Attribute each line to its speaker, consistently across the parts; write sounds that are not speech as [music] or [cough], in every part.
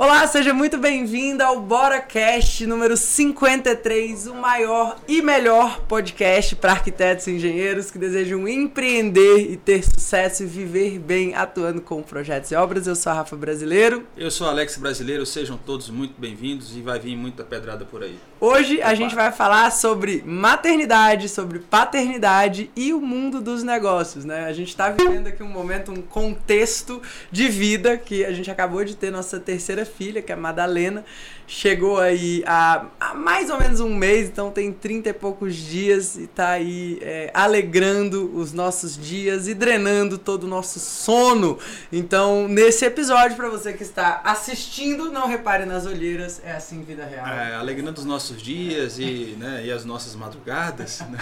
Speaker 1: Olá, seja muito bem-vindo ao BoraCast número 53, o maior e melhor podcast para arquitetos e engenheiros que desejam empreender e ter sucesso e viver bem atuando com projetos e obras. Eu sou a Rafa Brasileiro.
Speaker 2: Eu sou Alex Brasileiro, sejam todos muito bem-vindos e vai vir muita pedrada por aí.
Speaker 1: Hoje a gente vai falar sobre maternidade, sobre paternidade e o mundo dos negócios, né? A gente está vivendo aqui um momento, um contexto de vida que a gente acabou de ter nossa terceira filha, que é a Madalena. Chegou aí há, há mais ou menos um mês, então tem 30 e poucos dias e tá aí é, alegrando os nossos dias e drenando todo o nosso sono. Então, nesse episódio, para você que está assistindo, não repare nas olheiras, é assim vida real.
Speaker 2: É, alegrando os nossos dias e, né, e as nossas madrugadas. Né?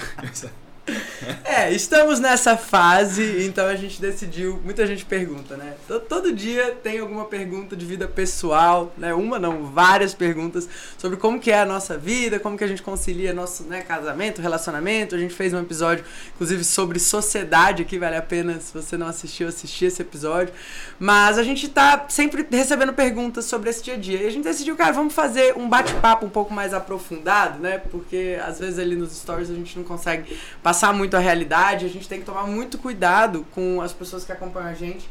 Speaker 2: [laughs] [laughs]
Speaker 1: É, estamos nessa fase, então a gente decidiu. Muita gente pergunta, né? Todo dia tem alguma pergunta de vida pessoal, né? Uma não, várias perguntas sobre como que é a nossa vida, como que a gente concilia nosso né, casamento, relacionamento. A gente fez um episódio, inclusive, sobre sociedade aqui, vale a pena, se você não assistiu, assistir esse episódio. Mas a gente tá sempre recebendo perguntas sobre esse dia a dia. E a gente decidiu, cara, vamos fazer um bate-papo um pouco mais aprofundado, né? Porque às vezes ali nos stories a gente não consegue passar passar muito a realidade, a gente tem que tomar muito cuidado com as pessoas que acompanham a gente,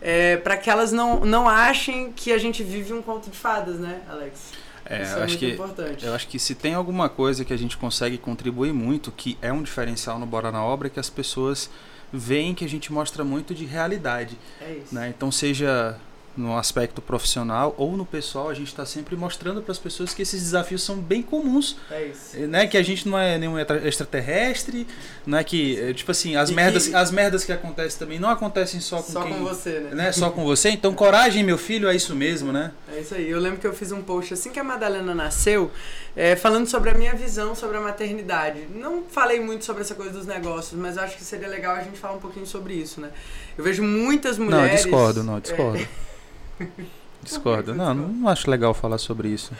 Speaker 1: é, para que elas não, não achem que a gente vive um conto de fadas, né, Alex?
Speaker 2: É, Isso eu é acho que, importante. Eu acho que se tem alguma coisa que a gente consegue contribuir muito, que é um diferencial no Bora na Obra, é que as pessoas veem que a gente mostra muito de realidade.
Speaker 1: É isso.
Speaker 2: Né? Então, seja no aspecto profissional ou no pessoal, a gente está sempre mostrando para as pessoas que esses desafios são bem comuns.
Speaker 1: É isso.
Speaker 2: Né? Que a gente não é nenhum extraterrestre, não é que, é, tipo assim, as, merdas, que... as merdas que acontecem também não acontecem só com
Speaker 1: só
Speaker 2: quem,
Speaker 1: com você, né?
Speaker 2: né? Só com você. Então, coragem, meu filho, é isso mesmo, né?
Speaker 1: É isso aí. Eu lembro que eu fiz um post assim que a Madalena nasceu, é, falando sobre a minha visão sobre a maternidade. Não falei muito sobre essa coisa dos negócios, mas acho que seria legal a gente falar um pouquinho sobre isso, né? Eu vejo muitas mulheres...
Speaker 2: Não, discordo, não, discordo. É... Discordo. Não, não acho legal falar sobre isso.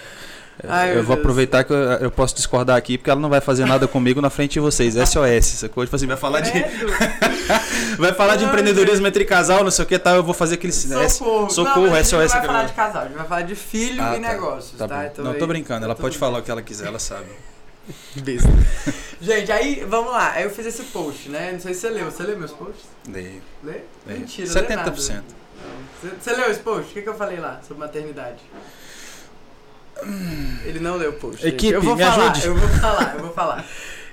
Speaker 2: Ai, eu vou Deus. aproveitar que eu, eu, posso discordar aqui, porque ela não vai fazer nada comigo na frente de vocês. SOS, sacou? Tipo assim, vai falar de. [laughs] vai falar de empreendedorismo entre casal, não sei o que tal. Eu vou fazer aquele.
Speaker 1: Socorro,
Speaker 2: Socorro
Speaker 1: não,
Speaker 2: SOS.
Speaker 1: A gente não vai falar de casal, a gente vai falar de filho ah, e tá. negócios, tá?
Speaker 2: tá?
Speaker 1: Então,
Speaker 2: não, tô brincando, ela pode falar o que ela quiser, ela sabe. [laughs]
Speaker 1: Besta. gente, aí, vamos lá. Aí eu fiz esse post, né? Não sei se você leu. Você leu meus posts?
Speaker 2: Leio.
Speaker 1: Lê? Mentira,
Speaker 2: 70%.
Speaker 1: Você leu esse post? O que, que eu falei lá sobre maternidade? Ele não leu o post.
Speaker 2: Equipe,
Speaker 1: eu vou
Speaker 2: me
Speaker 1: falar,
Speaker 2: ajude.
Speaker 1: Eu vou falar, eu vou falar.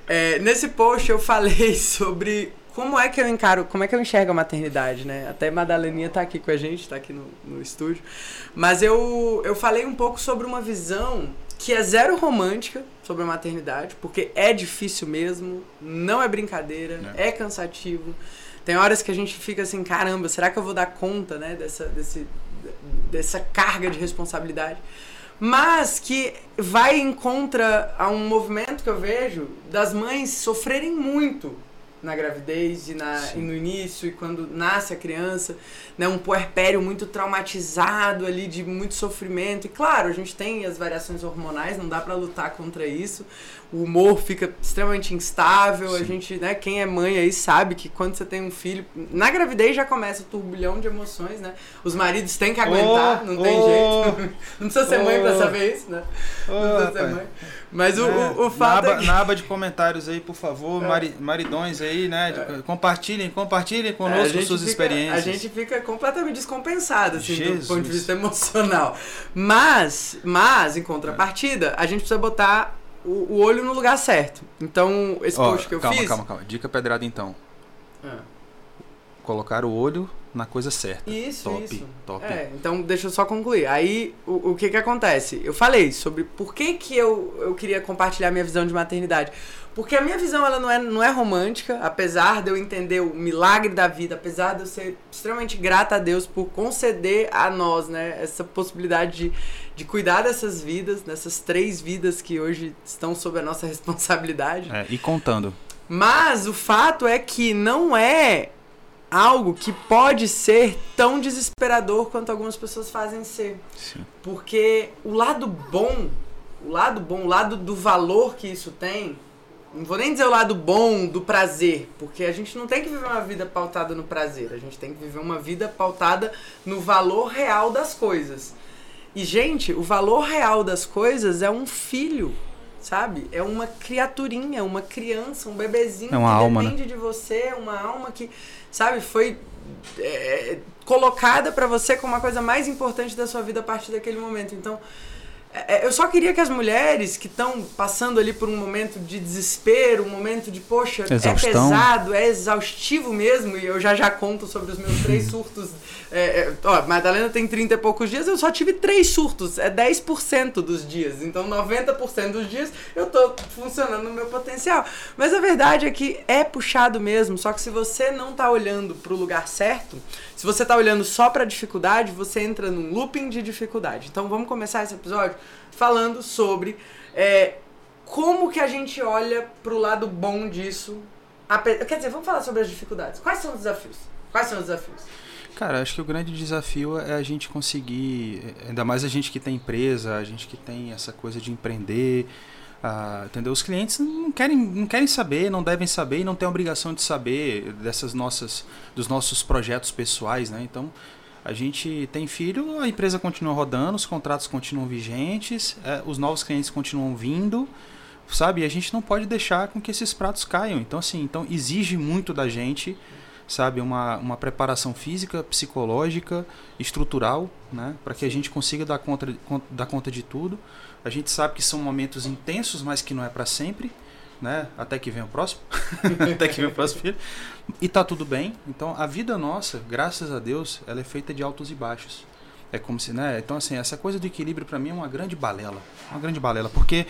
Speaker 1: É, nesse post eu falei [laughs] sobre como é que eu encaro, como é que eu enxergo a maternidade, né? Até Madaleninha tá aqui com a gente, tá aqui no, no estúdio. Mas eu, eu falei um pouco sobre uma visão que é zero romântica sobre a maternidade, porque é difícil mesmo, não é brincadeira, é, é cansativo. Tem horas que a gente fica assim, caramba, será que eu vou dar conta, né, dessa, desse, dessa carga de responsabilidade? Mas que vai em contra a um movimento que eu vejo das mães sofrerem muito na gravidez e, na, e no início e quando nasce a criança, né, um puerpério muito traumatizado ali de muito sofrimento. E claro, a gente tem as variações hormonais, não dá para lutar contra isso. O humor fica extremamente instável. Sim. A gente, né, quem é mãe aí sabe que quando você tem um filho, na gravidez já começa o turbilhão de emoções, né? Os maridos têm que aguentar, oh, não tem oh, jeito. não precisa ser oh, mãe para saber isso, né? não precisa ser mãe. Mas o, é, o, o fato
Speaker 2: na
Speaker 1: aba,
Speaker 2: é que... na aba de comentários aí, por favor, é. mari, maridões aí, né? É. Compartilhem, compartilhem conosco suas
Speaker 1: fica,
Speaker 2: experiências.
Speaker 1: A gente fica completamente descompensado, assim, Jesus. do ponto de vista [laughs] emocional. Mas, mas, em contrapartida, a gente precisa botar o, o olho no lugar certo. Então, esse post que eu
Speaker 2: calma,
Speaker 1: fiz...
Speaker 2: Calma, calma, calma. Dica pedrada, então. É. Colocar o olho na coisa certa.
Speaker 1: Isso,
Speaker 2: top,
Speaker 1: isso.
Speaker 2: Top.
Speaker 1: É, então deixa eu só concluir. Aí, o, o que que acontece? Eu falei sobre por que que eu, eu queria compartilhar minha visão de maternidade. Porque a minha visão, ela não é, não é romântica, apesar de eu entender o milagre da vida, apesar de eu ser extremamente grata a Deus por conceder a nós, né, essa possibilidade de, de cuidar dessas vidas, dessas três vidas que hoje estão sob a nossa [laughs] responsabilidade.
Speaker 2: É, e contando.
Speaker 1: Mas o fato é que não é algo que pode ser tão desesperador quanto algumas pessoas fazem ser.
Speaker 2: Sim.
Speaker 1: Porque o lado bom, o lado bom, o lado do valor que isso tem, não vou nem dizer o lado bom do prazer, porque a gente não tem que viver uma vida pautada no prazer, a gente tem que viver uma vida pautada no valor real das coisas. E, gente, o valor real das coisas é um filho, sabe? É uma criaturinha, uma criança, um bebezinho
Speaker 2: é uma
Speaker 1: que
Speaker 2: alma,
Speaker 1: depende né? de você, uma alma que, sabe, foi é, colocada para você como a coisa mais importante da sua vida a partir daquele momento. Então, é, é, eu só queria que as mulheres que estão passando ali por um momento de desespero, um momento de, poxa, é Exaustão. é pesado, é exaustivo mesmo, e eu já já conto sobre os meus três [laughs] surtos. É, é, ó, Madalena tem 30 e poucos dias, eu só tive três surtos, é 10% dos dias. Então 90% dos dias eu tô funcionando no meu potencial. Mas a verdade é que é puxado mesmo, só que se você não tá olhando para o lugar certo, se você tá olhando só para dificuldade, você entra num looping de dificuldade. Então vamos começar esse episódio falando sobre é, como que a gente olha pro lado bom disso. Quer dizer, vamos falar sobre as dificuldades. Quais são os desafios? Quais são os desafios?
Speaker 2: Cara, acho que o grande desafio é a gente conseguir, ainda mais a gente que tem empresa, a gente que tem essa coisa de empreender, uh, entendeu? Os clientes não querem, não querem saber, não devem saber e não têm a obrigação de saber dessas nossas, dos nossos projetos pessoais, né? Então, a gente tem filho, a empresa continua rodando, os contratos continuam vigentes, é, os novos clientes continuam vindo, sabe? E a gente não pode deixar com que esses pratos caiam. Então, assim, então exige muito da gente, sabe? Uma, uma preparação física, psicológica, estrutural, né? Para que a gente consiga dar conta, dar conta de tudo. A gente sabe que são momentos intensos, mas que não é para sempre né? Até que vem o próximo. [laughs] Até que vem o próximo filho. E tá tudo bem. Então a vida nossa, graças a Deus, ela é feita de altos e baixos. É como se, né? Então assim, essa coisa do equilíbrio para mim é uma grande balela, uma grande balela, porque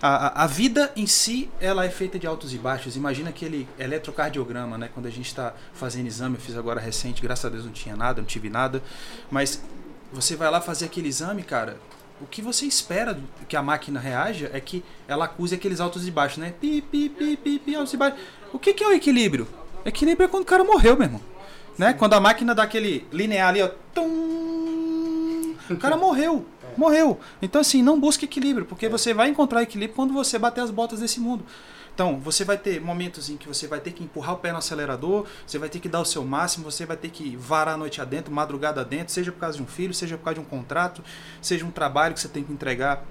Speaker 2: a, a, vida em si ela é feita de altos e baixos. Imagina aquele eletrocardiograma, né? Quando a gente está fazendo exame, eu fiz agora recente, graças a Deus não tinha nada, não tive nada, mas você vai lá fazer aquele exame, cara, o que você espera que a máquina reaja é que ela acuse aqueles altos e baixos, né? Pi, pi, pi, pi, pi, altos e baixos. O que, que é o equilíbrio? Equilíbrio é quando o cara morreu, meu irmão. Né? Quando a máquina dá aquele linear ali, ó. Tum, o cara [laughs] morreu. Morreu. Então, assim, não busque equilíbrio, porque você vai encontrar equilíbrio quando você bater as botas desse mundo. Então, você vai ter momentos em que você vai ter que empurrar o pé no acelerador, você vai ter que dar o seu máximo, você vai ter que varar a noite adentro, madrugada adentro, seja por causa de um filho, seja por causa de um contrato, seja um trabalho que você tem que entregar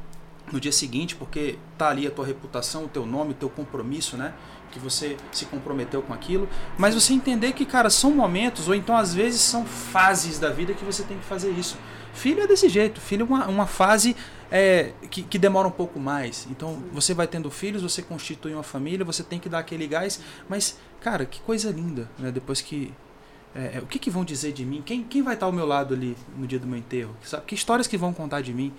Speaker 2: no dia seguinte, porque tá ali a tua reputação, o teu nome, o teu compromisso, né? Que você se comprometeu com aquilo. Mas você entender que, cara, são momentos, ou então às vezes são fases da vida que você tem que fazer isso. Filho é desse jeito, filho é uma, uma fase é, que, que, demora um pouco mais. Então, você vai tendo filhos, você constitui uma família, você tem que dar aquele gás. Mas, cara, que coisa linda, né? Depois que. É, é, o que, que vão dizer de mim? Quem, quem vai estar ao meu lado ali no dia do meu enterro? Sabe? Que histórias que vão contar de mim?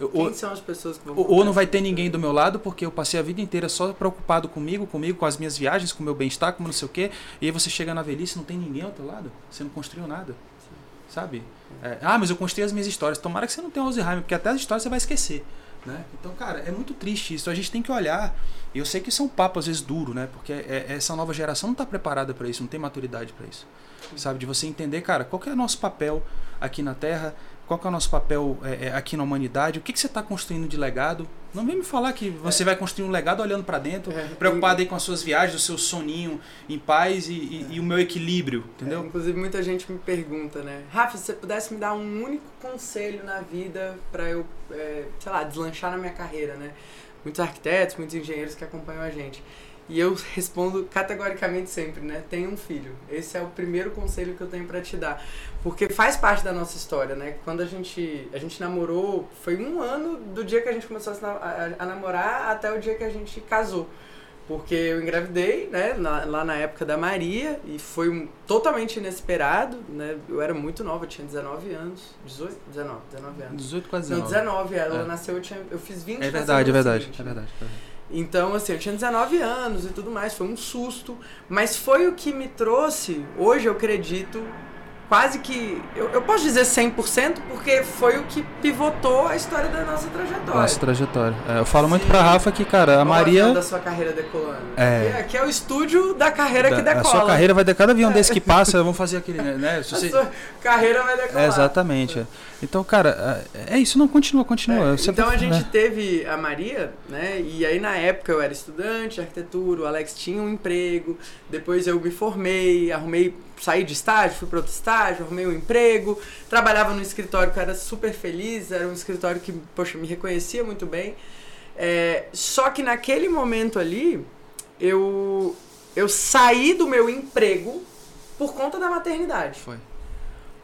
Speaker 1: Eu, Quem ou, são as pessoas que vão
Speaker 2: Ou não vai ter ninguém do meu lado, porque eu passei a vida inteira só preocupado comigo, comigo, com as minhas viagens, com o meu bem-estar, com não sei o quê. E aí você chega na velhice e não tem ninguém ao teu lado. Você não construiu nada. Sabe? É, ah, mas eu construí as minhas histórias. Tomara que você não tenha Alzheimer, porque até as histórias você vai esquecer. Né? Então, cara, é muito triste isso. A gente tem que olhar. Eu sei que isso é um papo às vezes duro, né? Porque é, essa nova geração não está preparada para isso, não tem maturidade para isso. Sabe? De você entender, cara, qual é o nosso papel aqui na Terra, qual é o nosso papel é, é, aqui na humanidade? O que, que você está construindo de legado? Não vem me falar que você é. vai construir um legado olhando para dentro, é. preocupado aí com as suas viagens, o seu soninho em paz e, e, e o meu equilíbrio, entendeu?
Speaker 1: É, inclusive, muita gente me pergunta, né? Rafa, se você pudesse me dar um único conselho na vida para eu, é, sei lá, deslanchar na minha carreira, né? Muitos arquitetos, muitos engenheiros que acompanham a gente. E eu respondo categoricamente sempre, né? Tenha um filho. Esse é o primeiro conselho que eu tenho para te dar. Porque faz parte da nossa história, né? Quando a gente, a gente namorou, foi um ano do dia que a gente começou a, a, namorar até o dia que a gente casou. Porque eu engravidei, né? Na, lá na época da Maria, e foi um, totalmente inesperado, né? Eu era muito nova, eu tinha 19 anos. 18? 19, 19 anos.
Speaker 2: 18 quase 19.
Speaker 1: Não, 19, ela é. nasceu, eu, tinha, eu fiz 20
Speaker 2: É verdade, é verdade, seguinte, é verdade. É verdade.
Speaker 1: Então, assim, eu tinha 19 anos e tudo mais, foi um susto. Mas foi o que me trouxe, hoje eu acredito, quase que. Eu, eu posso dizer 100%, porque foi o que pivotou a história da nossa trajetória.
Speaker 2: Nossa trajetória. É, eu falo Sim. muito pra Rafa que, cara, a Maria.
Speaker 1: da sua carreira decolando.
Speaker 2: É.
Speaker 1: Aqui, aqui é o estúdio da carreira da, que decola.
Speaker 2: A sua carreira vai decolar cada avião é. desse que passa, vamos fazer aquele, né?
Speaker 1: Se você... A sua carreira vai decolar.
Speaker 2: É, exatamente. É. Então, cara, é, é isso, não continua, continua.
Speaker 1: É, então a gente né? teve a Maria, né? E aí na época eu era estudante de arquitetura, o Alex tinha um emprego, depois eu me formei, arrumei, saí de estágio, fui para outro estágio arrumei um emprego, trabalhava no escritório que eu era super feliz, era um escritório que, poxa, me reconhecia muito bem. É, só que naquele momento ali, eu, eu saí do meu emprego por conta da maternidade.
Speaker 2: Foi.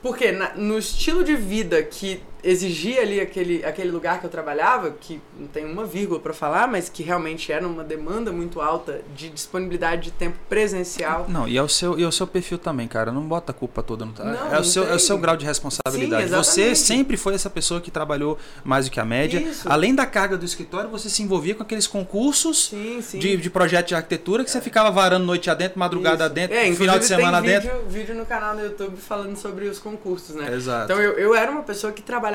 Speaker 1: Porque na, no estilo de vida que exigia ali aquele, aquele lugar que eu trabalhava, que não tem uma vírgula para falar, mas que realmente era uma demanda muito alta de disponibilidade de tempo presencial.
Speaker 2: Não, e é o seu, e é o seu perfil também, cara. Não bota a culpa toda no
Speaker 1: não,
Speaker 2: é, o seu, é o seu grau de responsabilidade.
Speaker 1: Sim,
Speaker 2: você sempre foi essa pessoa que trabalhou mais do que a média.
Speaker 1: Isso.
Speaker 2: Além da carga do escritório, você se envolvia com aqueles concursos
Speaker 1: sim, sim.
Speaker 2: De, de projeto de arquitetura que é. você ficava varando noite adentro, madrugada
Speaker 1: Isso.
Speaker 2: dentro,
Speaker 1: é,
Speaker 2: final de semana
Speaker 1: tem
Speaker 2: dentro.
Speaker 1: Vídeo, vídeo no canal do YouTube falando sobre os concursos, né?
Speaker 2: Exato.
Speaker 1: Então eu, eu era uma pessoa que trabalhava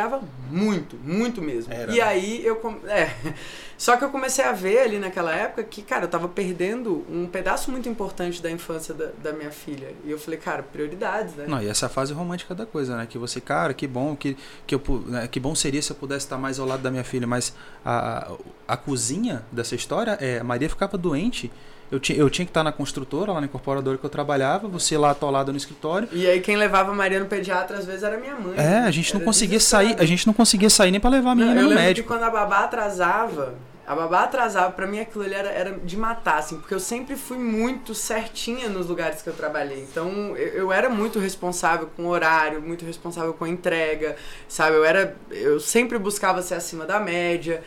Speaker 1: muito, muito mesmo.
Speaker 2: Era.
Speaker 1: E aí eu. É. [laughs] Só que eu comecei a ver ali naquela época que, cara, eu tava perdendo um pedaço muito importante da infância da, da minha filha. E eu falei, cara, prioridades, né?
Speaker 2: Não, e essa fase romântica da coisa, né? Que você, cara, que bom que, que, eu, né? que bom seria se eu pudesse estar mais ao lado da minha filha. Mas a, a, a cozinha dessa história é a Maria ficava doente. Eu tinha, eu tinha que estar na construtora, lá na incorporadora que eu trabalhava, você lá atolado no escritório.
Speaker 1: E aí quem levava a Maria no pediatra às vezes era minha mãe.
Speaker 2: É, a gente não conseguia sair, a gente não conseguia sair nem para levar a menina
Speaker 1: não, eu
Speaker 2: no
Speaker 1: lembro
Speaker 2: médico.
Speaker 1: Que quando a babá atrasava, a babá atrasava, para mim aquilo ali era, era de matar, assim, porque eu sempre fui muito certinha nos lugares que eu trabalhei. Então eu, eu era muito responsável com o horário, muito responsável com a entrega, sabe? Eu era. Eu sempre buscava ser acima da média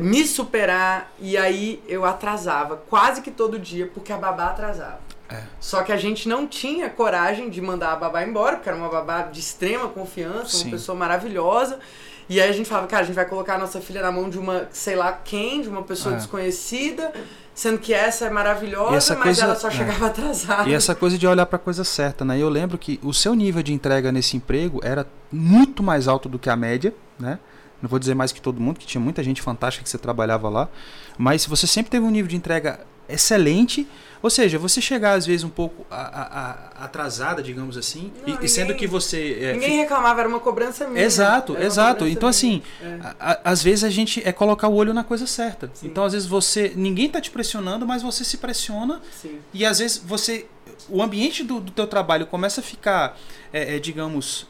Speaker 1: me superar e aí eu atrasava quase que todo dia porque a babá atrasava.
Speaker 2: É.
Speaker 1: Só que a gente não tinha coragem de mandar a babá embora, porque era uma babá de extrema confiança,
Speaker 2: Sim.
Speaker 1: uma pessoa maravilhosa. E aí a gente falava, cara, a gente vai colocar a nossa filha na mão de uma, sei lá quem, de uma pessoa
Speaker 2: É.
Speaker 1: desconhecida, sendo que essa é maravilhosa,
Speaker 2: essa
Speaker 1: mas
Speaker 2: coisa-
Speaker 1: ela só
Speaker 2: é.
Speaker 1: chegava atrasada.
Speaker 2: E essa coisa de olhar para a coisa certa, né? Eu lembro que o seu nível de entrega nesse emprego era muito mais alto do que a média, né? Não vou dizer mais que todo mundo, que tinha muita gente fantástica que você trabalhava lá, mas você sempre teve um nível de entrega excelente, ou seja, você chegar às vezes um pouco a- a- a- atrasada, digamos assim,
Speaker 1: Não,
Speaker 2: e, e sendo
Speaker 1: ninguém-
Speaker 2: que você é,
Speaker 1: Ninguém reclamava, era uma cobrança minha.
Speaker 2: Exato, exato. Então, assim.
Speaker 1: É.
Speaker 2: às vezes a gente é colocar o olho na coisa certa.
Speaker 1: Sim.
Speaker 2: Então, às vezes você. Ninguém tá te pressionando, mas você se pressiona
Speaker 1: Sim.
Speaker 2: e às vezes você. O ambiente do, do teu trabalho começa a ficar, é, é, digamos.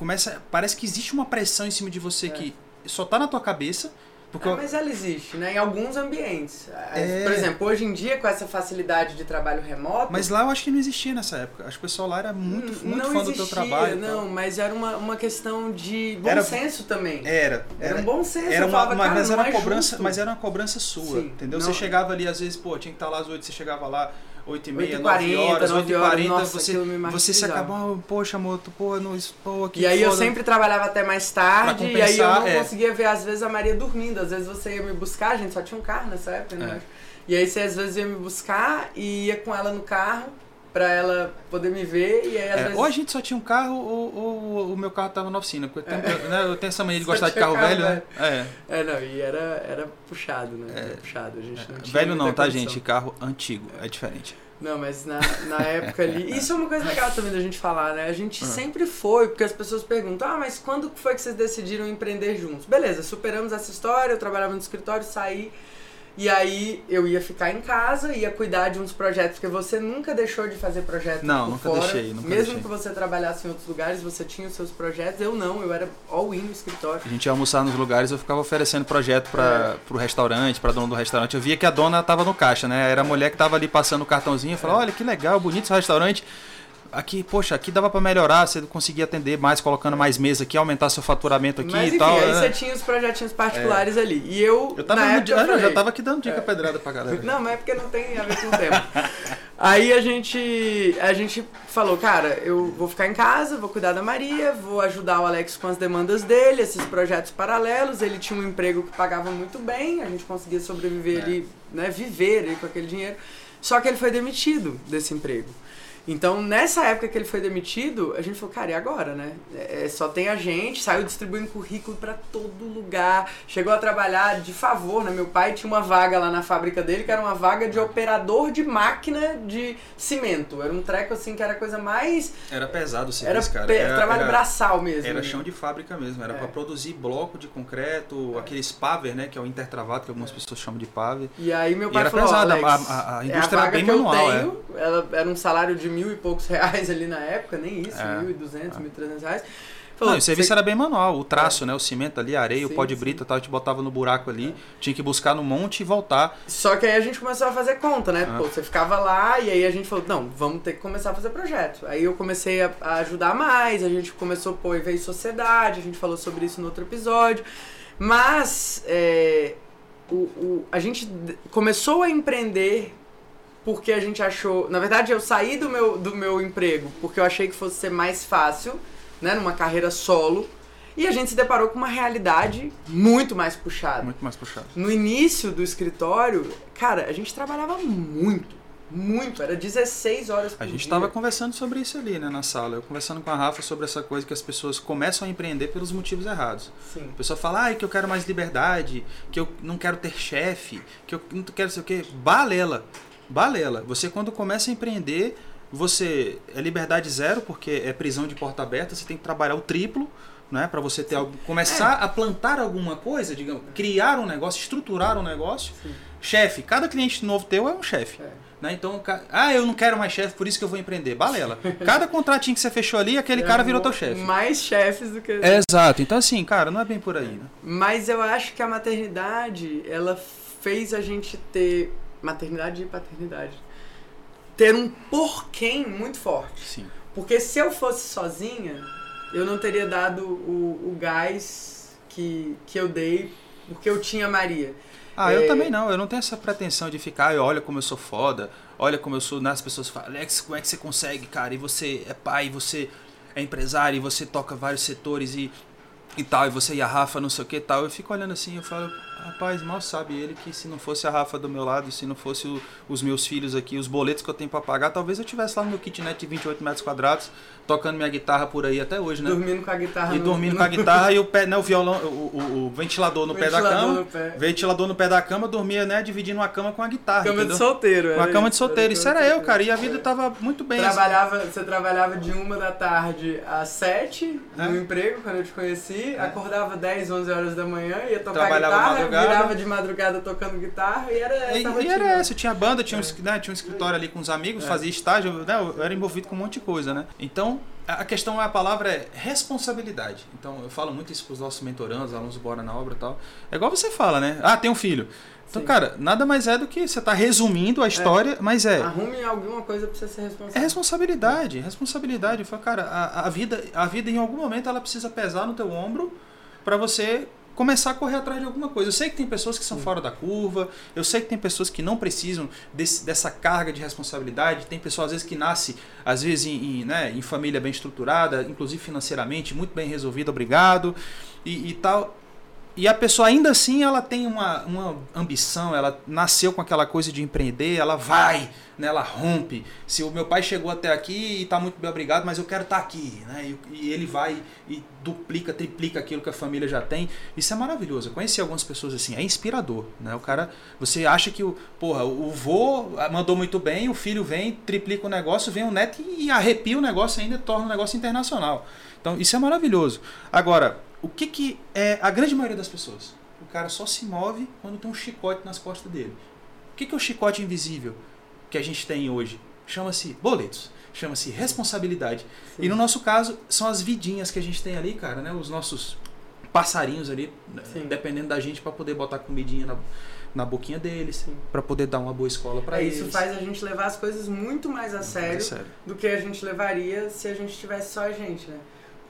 Speaker 2: Começa. Parece que existe uma pressão em cima de você
Speaker 1: É.
Speaker 2: que só tá na tua cabeça. Porque
Speaker 1: É, mas ela existe, né? Em alguns ambientes.
Speaker 2: É.
Speaker 1: Por exemplo, hoje em dia, com essa facilidade de trabalho remoto.
Speaker 2: mas lá eu acho que não existia nessa época. Acho que o pessoal lá era muito,
Speaker 1: hum,
Speaker 2: muito fã
Speaker 1: existia,
Speaker 2: do teu trabalho.
Speaker 1: Não, mas era uma, uma questão de bom
Speaker 2: Era-
Speaker 1: senso também.
Speaker 2: Era,
Speaker 1: Era um bom senso.
Speaker 2: Era uma,
Speaker 1: falava,
Speaker 2: uma- mas, era uma
Speaker 1: é
Speaker 2: cobrança,
Speaker 1: justo.
Speaker 2: mas era uma cobrança sua,
Speaker 1: Sim,
Speaker 2: entendeu?
Speaker 1: não-
Speaker 2: Você chegava ali, às vezes, pô, tinha que estar lá às 8, você chegava lá 8 e meia, 9
Speaker 1: 8h40,
Speaker 2: horas, 8
Speaker 1: 9
Speaker 2: e
Speaker 1: horas,
Speaker 2: 40,
Speaker 1: nossa,
Speaker 2: você, você se acabava, poxa, moto, pô, não, isso, pô, aqui
Speaker 1: E aí eu
Speaker 2: foda.
Speaker 1: sempre trabalhava até mais tarde, e aí eu não
Speaker 2: é.
Speaker 1: conseguia ver, às vezes, a Maria dormindo. Às vezes você ia me buscar, a gente só tinha um carro nessa época, né?
Speaker 2: É.
Speaker 1: E aí você às vezes ia me buscar e ia com ela no carro pra ela poder me ver, e aí
Speaker 2: É,
Speaker 1: vezes...
Speaker 2: ou a gente só tinha um carro ou, ou o meu carro tava na oficina. Porque eu, tenho, né, eu tenho essa mania de [laughs]
Speaker 1: Só
Speaker 2: gostar de carro,
Speaker 1: carro
Speaker 2: velho, né? É.
Speaker 1: É, não, e era, era puxado, né? Era puxado, a gente não tinha
Speaker 2: Velho não, tá,
Speaker 1: condição.
Speaker 2: gente? Carro antigo, é diferente.
Speaker 1: Não, mas na, na época ali. [laughs] Isso é uma coisa legal também da gente falar, né? A gente
Speaker 2: Ah.
Speaker 1: sempre foi, porque as pessoas perguntam: ah, mas quando foi que vocês decidiram empreender juntos? Beleza, superamos essa história, eu trabalhava no escritório, saí. E aí eu ia ficar em casa, ia cuidar de uns projetos, porque você nunca deixou de fazer projetos
Speaker 2: Não, nunca
Speaker 1: fora.
Speaker 2: deixei, nunca
Speaker 1: Mesmo
Speaker 2: deixei.
Speaker 1: que você trabalhasse em outros lugares, você tinha os seus projetos. Eu não, eu era all-in no escritório.
Speaker 2: A gente ia almoçar nos lugares, eu ficava oferecendo projeto para
Speaker 1: É.
Speaker 2: pro restaurante, pra dona do restaurante. Eu via que a dona tava no caixa, né? Era a mulher que tava ali passando o cartãozinho. Eu falava,
Speaker 1: É.
Speaker 2: olha que legal, bonito esse restaurante. Aqui, poxa, aqui dava para melhorar, você conseguia atender mais, colocando mais mesa aqui, aumentar seu faturamento aqui
Speaker 1: Mas
Speaker 2: e
Speaker 1: enfim,
Speaker 2: tal.
Speaker 1: aí
Speaker 2: né?
Speaker 1: você tinha os projetinhos particulares ali. E eu,
Speaker 2: Eu tava
Speaker 1: na época,
Speaker 2: dia-
Speaker 1: eu
Speaker 2: já
Speaker 1: falei,
Speaker 2: tava aqui dando dica
Speaker 1: É.
Speaker 2: pedrada pra galera.
Speaker 1: Não, mas é porque não tem a ver com o tema. Aí a gente, a gente falou, cara, eu vou ficar em casa, vou cuidar da Maria, vou ajudar o Alex com as demandas dele, esses projetos paralelos. Ele tinha um emprego que pagava muito bem, a gente conseguia sobreviver
Speaker 2: É.
Speaker 1: ali, né, viver ali com aquele dinheiro. Só que ele foi demitido desse emprego. Então, nessa época que ele foi demitido, a gente falou, cara, e agora, né? É, só tem a gente, saiu distribuindo currículo pra todo lugar, chegou a trabalhar de favor, né? Meu pai tinha uma vaga lá na fábrica dele, que era uma vaga de operador de máquina de cimento. Era um treco assim que era a coisa mais.
Speaker 2: Era pesado o
Speaker 1: Era,
Speaker 2: serviço, cara.
Speaker 1: pe-
Speaker 2: Era,
Speaker 1: trabalho
Speaker 2: era-
Speaker 1: braçal mesmo.
Speaker 2: Era
Speaker 1: né?
Speaker 2: chão de fábrica mesmo, era
Speaker 1: É.
Speaker 2: pra produzir bloco de concreto, aquele paver, né, que é o intertravado, que algumas pessoas chamam de paver.
Speaker 1: E aí meu
Speaker 2: E
Speaker 1: pai
Speaker 2: era
Speaker 1: falou,
Speaker 2: pesado, a- a- a
Speaker 1: é a
Speaker 2: indústria era bem
Speaker 1: que
Speaker 2: manual,
Speaker 1: eu tenho, ela era um salário de mil e poucos reais ali na época, nem isso, é. mil e duzentos, é. mil e trezentos reais.
Speaker 2: Falou, não, o serviço você... era bem manual, o traço, é. né? O cimento ali, a areia, sim, o pó de brita tal, a gente botava no buraco ali, é. tinha que buscar no monte e voltar.
Speaker 1: Só que aí a gente começou a fazer conta, né? Ah. Pô, você ficava lá e aí a gente falou, não, vamos ter que começar a fazer projeto. Aí eu comecei a, a ajudar mais, a gente começou, pô, e veio sociedade, a gente falou sobre isso no outro episódio. Mas é, o, o, a gente começou a empreender porque a gente achou. Na verdade, eu saí do meu, do meu emprego porque eu achei que fosse ser mais fácil né, numa carreira solo. E a gente se deparou com uma realidade muito mais puxada.
Speaker 2: Muito mais puxada.
Speaker 1: No início do escritório, cara, a gente trabalhava muito. Muito, era 16 horas por
Speaker 2: A gente
Speaker 1: estava
Speaker 2: conversando sobre isso ali, né, na sala. Eu conversando com a Rafa sobre essa coisa que as pessoas começam a empreender pelos motivos errados.
Speaker 1: Sim.
Speaker 2: A pessoa fala, ah, que eu quero mais liberdade, que eu não quero ter chefe, que eu não quero sei o quê. Balela. Balela. Você quando começa a empreender, você é liberdade zero, porque é prisão de porta aberta, você tem que trabalhar o triplo, né, para você ter algo, começar é. a plantar alguma coisa, digamos, criar um negócio, estruturar um negócio. Sim. Chefe, cada cliente novo teu é um chefe. É. Né? Então, ah, eu não quero mais chefe, por isso que eu vou empreender. Balela. Cada contratinho que você fechou ali, aquele é cara virou teu chefe.
Speaker 1: Mais chefes do que.
Speaker 2: É, exato. Então, assim, cara, não é bem por aí. Né?
Speaker 1: Mas eu acho que a maternidade, ela fez a gente ter. Maternidade e paternidade ter um porquê muito forte.
Speaker 2: Sim.
Speaker 1: Porque se eu fosse sozinha, eu não teria dado o, o gás que, que eu dei porque eu tinha Maria.
Speaker 2: Ah, é... eu também não. Eu não tenho essa pretensão de ficar, olha como eu sou foda, olha como eu sou. Né? As pessoas falam, Alex, como é que você consegue, cara? E você é pai, e você é empresário, e você toca vários setores e, e tal, e você e a Rafa, não sei o que tal. Eu fico olhando assim, eu falo, Rapaz, mal sabe ele que se não fosse a Rafa do meu lado, se não fosse o, os meus filhos aqui, os boletos que eu tenho para pagar, talvez eu tivesse lá no meu kitnet de 28 metros quadrados, tocando minha guitarra por aí até hoje, né?
Speaker 1: Dormindo com a guitarra.
Speaker 2: E no, dormindo no... com a guitarra [laughs] e o pé, né, o violão, o, o, o ventilador no ventilador pé da cama. Pé. Ventilador no pé da cama, dormia, né, dividindo uma cama com a guitarra.
Speaker 1: Cama entendeu? de solteiro,
Speaker 2: Uma cama de solteiro. Isso era eu, cara, e a vida tava muito bem.
Speaker 1: Trabalhava, assim. Você trabalhava de uma da tarde às sete é. no emprego, quando eu te conheci, é. acordava 10, 11 horas da manhã, ia tocar guitarra, virava de madrugada madrugada tocando guitarra e era essa e.
Speaker 2: E era essa, tinha banda, tinha, é. um, né, tinha um escritório ali com os amigos, é. fazia estágio, né, eu era envolvido com um monte de coisa, né? Então, a questão, a palavra é responsabilidade. Então, eu falo muito isso para os nossos mentorandos, alunos do Bora na Obra e tal. É igual você fala, né? Ah, tem um filho. Então, Sim. cara, nada mais é do que você tá resumindo a é. história, é. mas é.
Speaker 1: Arrume alguma coisa pra você ser responsável. É
Speaker 2: responsabilidade, responsabilidade. Fala, cara, a, a, vida, a vida em algum momento ela precisa pesar no teu ombro para você começar a correr atrás de alguma coisa. Eu sei que tem pessoas que são fora da curva, eu sei que tem pessoas que não precisam desse, dessa carga de responsabilidade, tem pessoas às vezes que nasce às vezes em, em, né, em família bem estruturada, inclusive financeiramente, muito bem resolvida, obrigado, e, e tal. E a pessoa ainda assim ela tem uma, uma ambição, ela nasceu com aquela coisa de empreender, ela vai, né, ela rompe. Se o meu pai chegou até aqui e está muito bem obrigado, mas eu quero estar tá aqui, né? E, e, ele vai e duplica, triplica aquilo que a família já tem. Isso é maravilhoso. Eu conheci algumas pessoas assim, é inspirador, né? O cara, você acha que o, porra, o vô mandou muito bem, o filho vem, triplica o negócio, vem o neto e arrepia o negócio ainda, torna o negócio internacional. Então, isso é maravilhoso. Agora, o que, que é a grande maioria das pessoas? O cara só se move quando tem um chicote nas costas dele. O que, que é o chicote invisível que a gente tem hoje? Chama-se boletos, chama-se responsabilidade. Sim. E no nosso caso, são as vidinhas que a gente tem ali, cara, né? Os nossos passarinhos ali, né? Sim. dependendo da gente, para poder botar comidinha na, na boquinha deles, para poder dar uma boa escola para
Speaker 1: é,
Speaker 2: eles.
Speaker 1: Isso faz a gente levar as coisas muito mais a sério, sério, do que a gente levaria se a gente tivesse só a gente, né?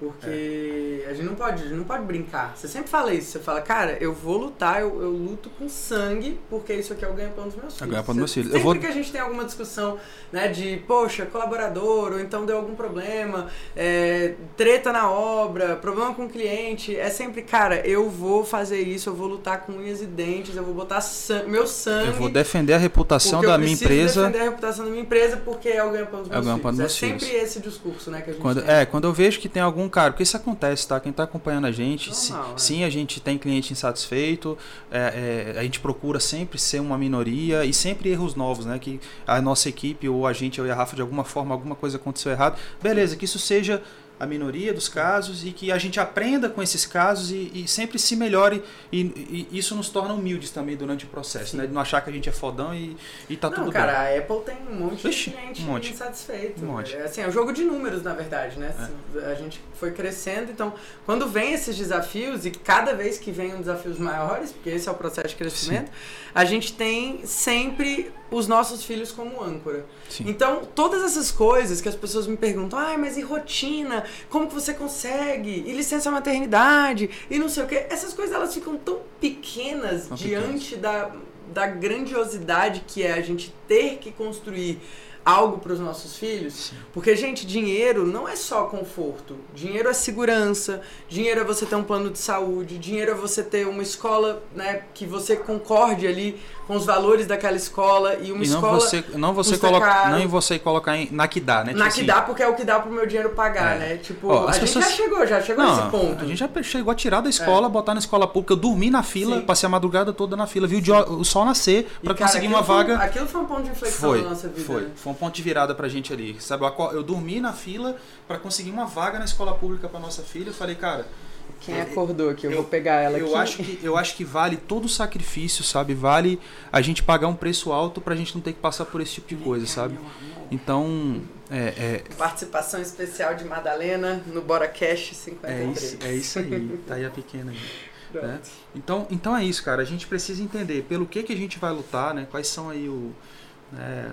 Speaker 1: Porque é. a gente não pode, a gente não pode brincar. Você sempre fala isso, você fala, cara, eu vou lutar, eu, eu luto com sangue, porque isso aqui é o ganha-pão dos meus filhos. É
Speaker 2: ganha-pão dos meus filhos.
Speaker 1: Sempre
Speaker 2: vou...
Speaker 1: que a gente tem alguma discussão, né, de, poxa, colaborador, ou então deu algum problema, é, treta na obra, problema com o cliente, é sempre, cara, eu vou fazer isso, eu vou lutar com unhas e dentes, eu vou botar meu sangue.
Speaker 2: Eu vou defender a reputação da minha empresa.
Speaker 1: defender a reputação da minha empresa porque é o ganha-pão dos meus é filhos. Dos é sempre
Speaker 2: filhos.
Speaker 1: esse discurso, né, que a gente
Speaker 2: quando,
Speaker 1: tem.
Speaker 2: É, quando eu vejo que tem algum cara, porque isso acontece, tá? Quem está acompanhando a gente, Normal, sim, é. sim, a gente tem cliente insatisfeito, é, é, a gente procura sempre ser uma minoria e sempre erros novos, né? Que a nossa equipe ou a gente, eu e a Rafa, de alguma forma, alguma coisa aconteceu errado. Beleza, que isso seja a minoria dos casos e que a gente aprenda com esses casos e, e sempre se melhore e, e, isso nos torna humildes também durante o processo, Sim. né? De não achar que a gente é fodão e, e tá
Speaker 1: não,
Speaker 2: tudo
Speaker 1: cara,
Speaker 2: bem.
Speaker 1: cara, a Apple tem um monte Ixi, de cliente um monte. insatisfeito. Um monte. É, assim, é um jogo de números, na verdade, né? É. A gente foi crescendo, então quando vem esses desafios e cada vez que vem um desafios maiores, porque esse é o processo de crescimento, Sim. a gente tem sempre os nossos filhos como âncora. Sim. Então, todas essas coisas que as pessoas me perguntam, ai, mas e rotina? Como que você consegue? E licença maternidade? E não sei o quê. Essas coisas, elas ficam tão pequenas tão diante pequenas. da, da grandiosidade que é a gente ter que construir algo para os nossos filhos. Sim. Porque, gente, dinheiro não é só conforto. Dinheiro é segurança, dinheiro é você ter um plano de saúde, dinheiro é você ter uma escola né, que você concorde ali com os valores daquela escola e uma
Speaker 2: e não
Speaker 1: escola.
Speaker 2: Você, não você coloca, não em você colocar em, na que dá, né?
Speaker 1: Tipo na que assim, dá, porque é o que dá pro meu dinheiro pagar, é. né? Tipo, Ó, a pessoas... gente já chegou, já chegou não, nesse ponto.
Speaker 2: A gente já chegou a tirar da escola, é. botar na escola pública. Eu dormi na fila, Sim. passei a madrugada toda na fila, vi o, o sol nascer para conseguir uma vaga.
Speaker 1: Foi, aquilo foi um ponto de inflexão
Speaker 2: foi,
Speaker 1: na nossa vida.
Speaker 2: Foi,
Speaker 1: né?
Speaker 2: foi um ponto de virada pra gente ali. Sabe, eu dormi na fila para conseguir uma vaga na escola pública para nossa filha. Eu falei, cara,
Speaker 1: quem acordou aqui? Eu, eu, vou pegar ela
Speaker 2: eu
Speaker 1: aqui.
Speaker 2: Acho que, eu acho que vale todo o sacrifício, sabe? Vale a gente pagar um preço alto pra gente não ter que passar por esse tipo de coisa, sabe? Então. É,
Speaker 1: é... Participação especial de Madalena no Bora Cash 53.
Speaker 2: É isso, é isso aí. Tá aí a pequena aí. Né? Então, então é isso, cara. A gente precisa entender pelo que, que a gente vai lutar, né? Quais são aí o. Né,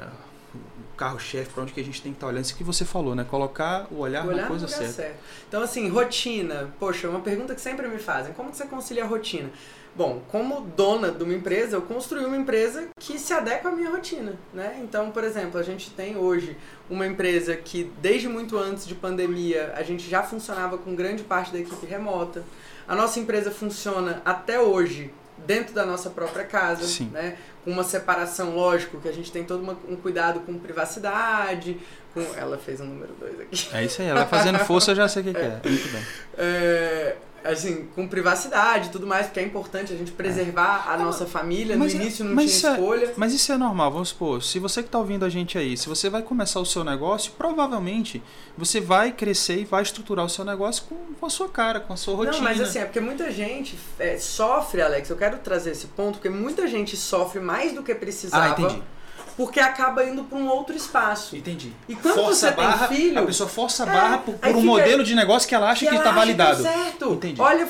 Speaker 2: carro-chefe, para onde que a gente tem que estar tá olhando. Isso que você falou, né? Colocar o olhar, o olhar na coisa certa. Certo.
Speaker 1: Então, assim, rotina. Poxa, uma pergunta que sempre me fazem. Como você concilia a rotina? Bom, como dona de uma empresa, eu construí uma empresa que se adequa à minha rotina, né? Então, por exemplo, a gente tem hoje uma empresa que desde muito antes de pandemia a gente já funcionava com grande parte da equipe remota. A nossa empresa funciona até hoje dentro da nossa própria casa, Sim. né? Com uma separação, lógico, que a gente tem todo uma, um cuidado com privacidade, com... Ela fez o um número 2 aqui.
Speaker 2: É isso aí, ela fazendo força eu já sei o que, que é. Muito bem.
Speaker 1: É, assim, com privacidade e tudo mais, porque é importante a gente preservar é. a nossa família. Mas no é- início não tinha é- escolha.
Speaker 2: É, mas isso é normal, vamos supor. Se você que está ouvindo a gente aí, se você vai começar o seu negócio, provavelmente você vai crescer e vai estruturar o seu negócio com, com a sua cara, com a sua rotina.
Speaker 1: Não, mas assim, é porque muita gente é, sofre, Alex. Eu quero trazer esse ponto, porque muita gente sofre mais do que precisava. Ah, entendi porque acaba indo para um outro espaço.
Speaker 2: Entendi.
Speaker 1: E quando força você barra, tem filho,
Speaker 2: a pessoa força a é, barra por, por um modelo de negócio que ela acha que está validado.
Speaker 1: Que é certo. Entendi. Olha,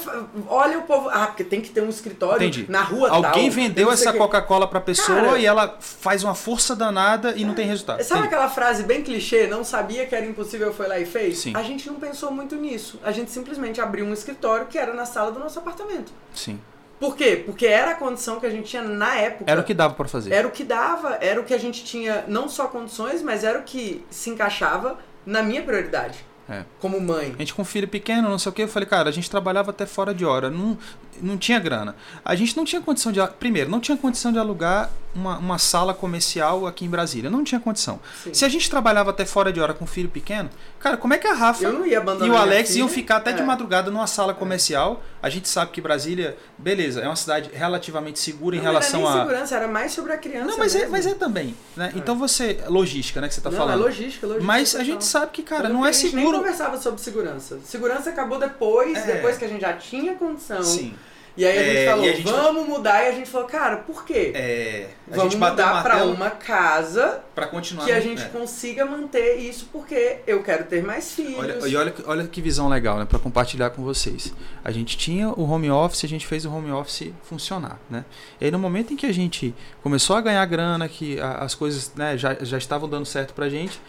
Speaker 1: olha o povo, ah, porque tem que ter um escritório Entendi. na rua
Speaker 2: Alguém
Speaker 1: tal,
Speaker 2: vendeu essa Coca-Cola para pessoa Cara, e ela faz uma força danada e é. não tem resultado.
Speaker 1: Sabe Entendi. aquela frase bem clichê, não sabia que era impossível, foi lá e fez? Sim. A gente não pensou muito nisso. A gente simplesmente abriu um escritório que era na sala do nosso apartamento.
Speaker 2: Sim.
Speaker 1: Por quê? Porque era a condição que a gente tinha na época.
Speaker 2: Era o que dava para fazer.
Speaker 1: Era o que dava, era o que a gente tinha, não só condições, mas era o que se encaixava na minha prioridade. É. Como mãe.
Speaker 2: A gente com filho pequeno, não sei o que, eu falei, cara, a gente trabalhava até fora de hora, não, não tinha grana. A gente não tinha condição de. Primeiro, não tinha condição de alugar uma, uma sala comercial aqui em Brasília. Não tinha condição. Sim. Se a gente trabalhava até fora de hora com filho pequeno, cara, como é que a Rafa e o Alex iam ficar até é. de madrugada numa sala comercial? A gente sabe que Brasília, beleza, é uma cidade relativamente segura
Speaker 1: não,
Speaker 2: em relação
Speaker 1: não
Speaker 2: era
Speaker 1: a. segurança, era mais sobre a criança.
Speaker 2: Não, mas, é, mas é também. Né? É. Então você. Logística, né, que você está falando.
Speaker 1: É logística, logística.
Speaker 2: Mas a gente sabe que, cara, não é seguro. A gente
Speaker 1: nem conversava sobre segurança. Segurança acabou depois, é. depois que a gente já tinha condição. Sim e aí a gente é, falou, a gente... vamos mudar, e a gente falou, cara, por quê?
Speaker 2: É,
Speaker 1: vamos mudar para uma casa
Speaker 2: para continuar
Speaker 1: que a gente é. consiga manter isso, porque eu quero ter mais filhos.
Speaker 2: Olha, e olha, olha que visão legal, né, para compartilhar com vocês. A gente tinha o home office, a gente fez o home office funcionar, né? E aí no momento em que a gente começou a ganhar grana, que as coisas né, já, já estavam dando certo pra gente,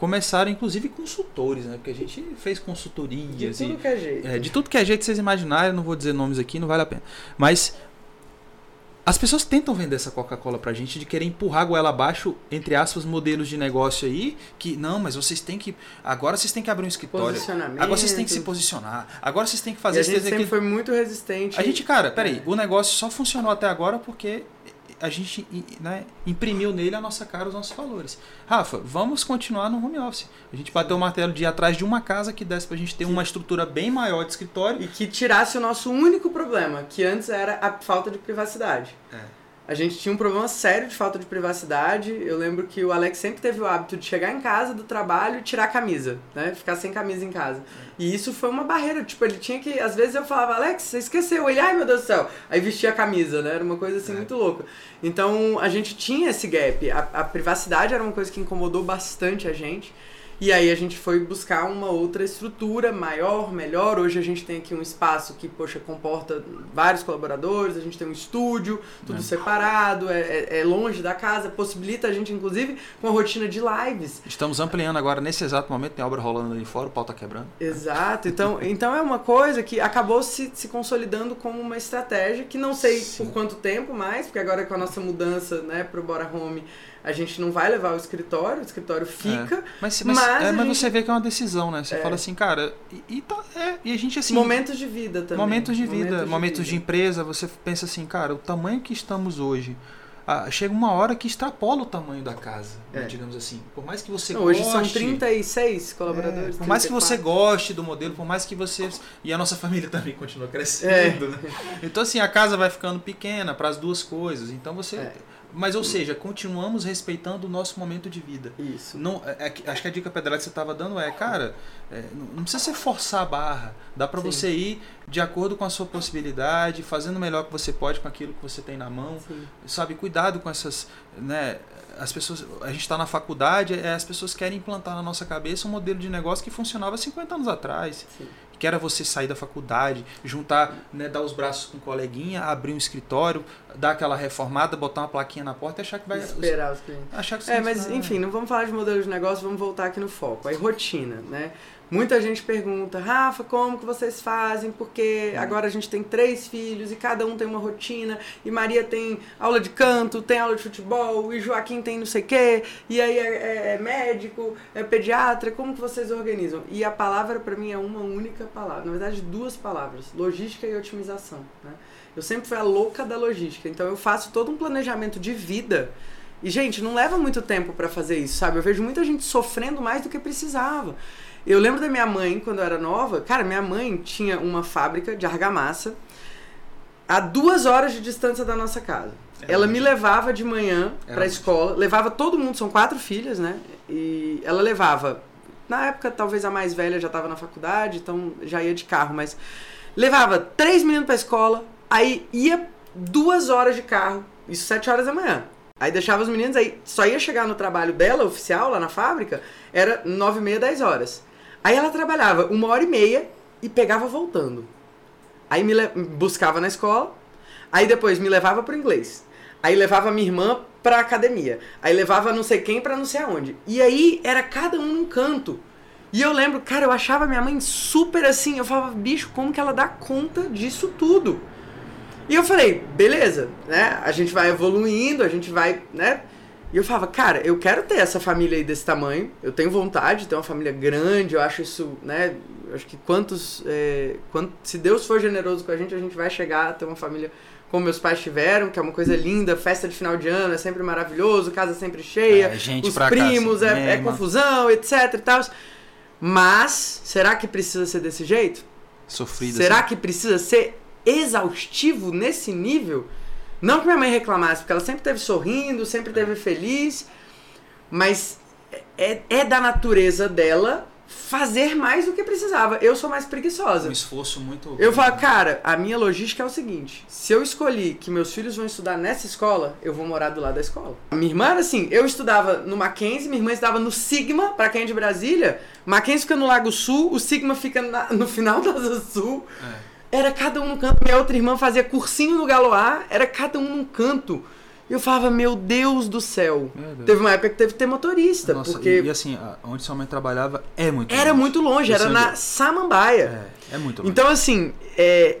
Speaker 2: começaram inclusive consultores, né? Porque a gente fez consultorias. De
Speaker 1: tudo
Speaker 2: e,
Speaker 1: que é jeito.
Speaker 2: É, de tudo que é jeito vocês imaginarem, não vou dizer nomes aqui, não vale a pena. Mas as pessoas tentam vender essa Coca-Cola pra gente de querer empurrar a goela abaixo, entre aspas, modelos de negócio aí, que não, mas vocês têm que. Agora vocês têm que abrir um escritório. Agora vocês têm que se posicionar. Agora vocês têm que fazer.
Speaker 1: E a gente sempre foi muito resistente.
Speaker 2: A gente, cara, peraí, é. o negócio só funcionou até agora porque a gente né, imprimiu nele a nossa cara, os nossos valores. Rafa, vamos continuar no home office. A gente bateu o martelo de ir atrás de uma casa que desse pra gente ter uma estrutura bem maior de escritório.
Speaker 1: E que tirasse o nosso único problema, que antes era a falta de privacidade. É. a gente tinha um problema sério de falta de privacidade. Eu lembro que o Alex sempre teve o hábito de chegar em casa do trabalho e tirar a camisa, né? Ficar sem camisa em casa. E isso foi uma barreira. Tipo, ele tinha que. Às vezes eu falava, Alex, você esqueceu. Ele, ai meu Deus do céu. Aí vestia a camisa, né? Era uma coisa assim é. muito louca. Então a gente tinha esse gap. A, a privacidade era uma coisa que incomodou bastante a gente. E aí a gente foi buscar uma outra estrutura maior, melhor. Hoje a gente tem aqui um espaço que, poxa, comporta vários colaboradores, a gente tem um estúdio, tudo é. separado, é, é, é, longe da casa, possibilita a gente, inclusive, com a rotina de lives.
Speaker 2: Estamos ampliando agora, nesse exato momento, tem obra rolando ali fora, o pau tá quebrando.
Speaker 1: Exato. Então, [laughs] então é uma coisa que acabou se, se consolidando como uma estratégia que não sei Sim. por quanto tempo mais, porque agora com a nossa mudança né, para o Bora Home a gente não vai levar o escritório, o escritório fica. É.
Speaker 2: Mas, mas, mas, é, mas gente... você vê que é uma decisão, né? Você é. fala assim, cara, e, e, tá, é, e a gente assim.
Speaker 1: Momentos de vida também.
Speaker 2: Momentos de vida, momentos de, momentos de empresa, você pensa assim, cara, o tamanho que estamos hoje. Ah, chega uma hora que extrapola o tamanho da casa, né, é. digamos assim. Por mais que você
Speaker 1: não, goste. Hoje são 36 colaboradores.
Speaker 2: É, por mais 34. que você goste do modelo, por mais que você. E a nossa [laughs] família também continua crescendo. É. Né? Então, assim, a casa vai ficando pequena para as duas coisas. Então você é. Mas, ou seja, continuamos respeitando o nosso momento de vida.
Speaker 1: Isso.
Speaker 2: Não, é, é, acho que a dica pedrada que você estava dando é, cara, é, não precisa ser forçar a barra. Dá para você ir de acordo com a sua possibilidade, fazendo o melhor que você pode com aquilo que você tem na mão. Sim. Sabe, cuidado com essas, né, as pessoas, a gente está na faculdade, é, as pessoas querem implantar na nossa cabeça um modelo de negócio que funcionava 50 anos atrás. Sim que era você sair da faculdade, juntar, né, dar os braços com um coleguinha, abrir um escritório, dar aquela reformada, botar uma plaquinha na porta e achar que vai.
Speaker 1: Esperar os clientes.
Speaker 2: Achar que
Speaker 1: É, mas enfim, não vamos falar de modelo de negócio, vamos voltar aqui no foco. Aí, rotina, né? Muita gente pergunta, Rafa, como que vocês fazem? Porque agora a gente tem três filhos e cada um tem uma rotina, e Maria tem aula de canto, tem aula de futebol, e Joaquim tem não sei o quê, e aí é, é, é médico, é pediatra, como que vocês organizam? E a palavra para mim é uma única palavra, na verdade duas palavras, logística e otimização. Né? Eu sempre fui a louca da logística, então eu faço todo um planejamento de vida e, gente, não leva muito tempo para fazer isso, sabe? Eu vejo muita gente sofrendo mais do que precisava. Eu lembro da minha mãe, quando eu era nova, cara, minha mãe tinha uma fábrica de argamassa a duas horas de distância da nossa casa. É ela me levava de manhã é pra escola, levava todo mundo, são quatro filhas, né? E ela levava, na época talvez a mais velha já estava na faculdade, então já ia de carro, mas levava três meninos pra escola, aí ia duas horas de carro, isso sete horas da manhã. Aí deixava os meninos, aí só ia chegar no trabalho dela, oficial, lá na fábrica, era nove e meia, dez horas. Aí ela trabalhava uma hora e meia e pegava voltando. Aí me buscava na escola, aí depois me levava pro inglês. Aí levava minha irmã pra academia. Aí levava não sei quem pra não sei aonde. E aí era cada um num canto. E eu lembro, cara, eu achava minha mãe super assim. Eu falava, bicho, como que ela dá conta disso tudo? E eu falei, beleza, né? A gente vai evoluindo, a gente vai, né? E eu falava, cara, eu quero ter essa família aí desse tamanho. Eu tenho vontade de ter uma família grande. Eu acho isso, né? Acho que quantos. É, se Deus for generoso com a gente, a gente vai chegar a ter uma família como meus pais tiveram, que é uma coisa linda. Festa de final de ano é sempre maravilhoso, casa sempre cheia. É, gente os primos, casa, é, é confusão, etc e tal. Mas, será que precisa ser desse jeito?
Speaker 2: Sofrido.
Speaker 1: Será assim. que precisa ser exaustivo nesse nível? Não que minha mãe reclamasse, porque ela sempre teve sorrindo, sempre teve feliz, mas é, é da natureza dela fazer mais do que precisava. Eu sou mais preguiçosa.
Speaker 2: Um esforço muito.
Speaker 1: Eu falo, cara, a minha logística é o seguinte: se eu escolhi que meus filhos vão estudar nessa escola, eu vou morar do lado da escola. A minha irmã era assim: eu estudava no Mackenzie, minha irmã estudava no Sigma, para quem é de Brasília. Mackenzie fica no Lago Sul, o Sigma fica na, no final da Asa Sul. É. Era cada um num canto. Minha outra irmã fazia cursinho no Galoá, era cada um num canto. E eu falava, meu Deus do céu. Deus. Teve uma época que teve que ter motorista. Nossa, porque...
Speaker 2: E, e, assim, onde sua mãe trabalhava é muito
Speaker 1: Era
Speaker 2: longe.
Speaker 1: muito longe, era na Samambaia.
Speaker 2: É, é muito longe.
Speaker 1: Então, assim, é,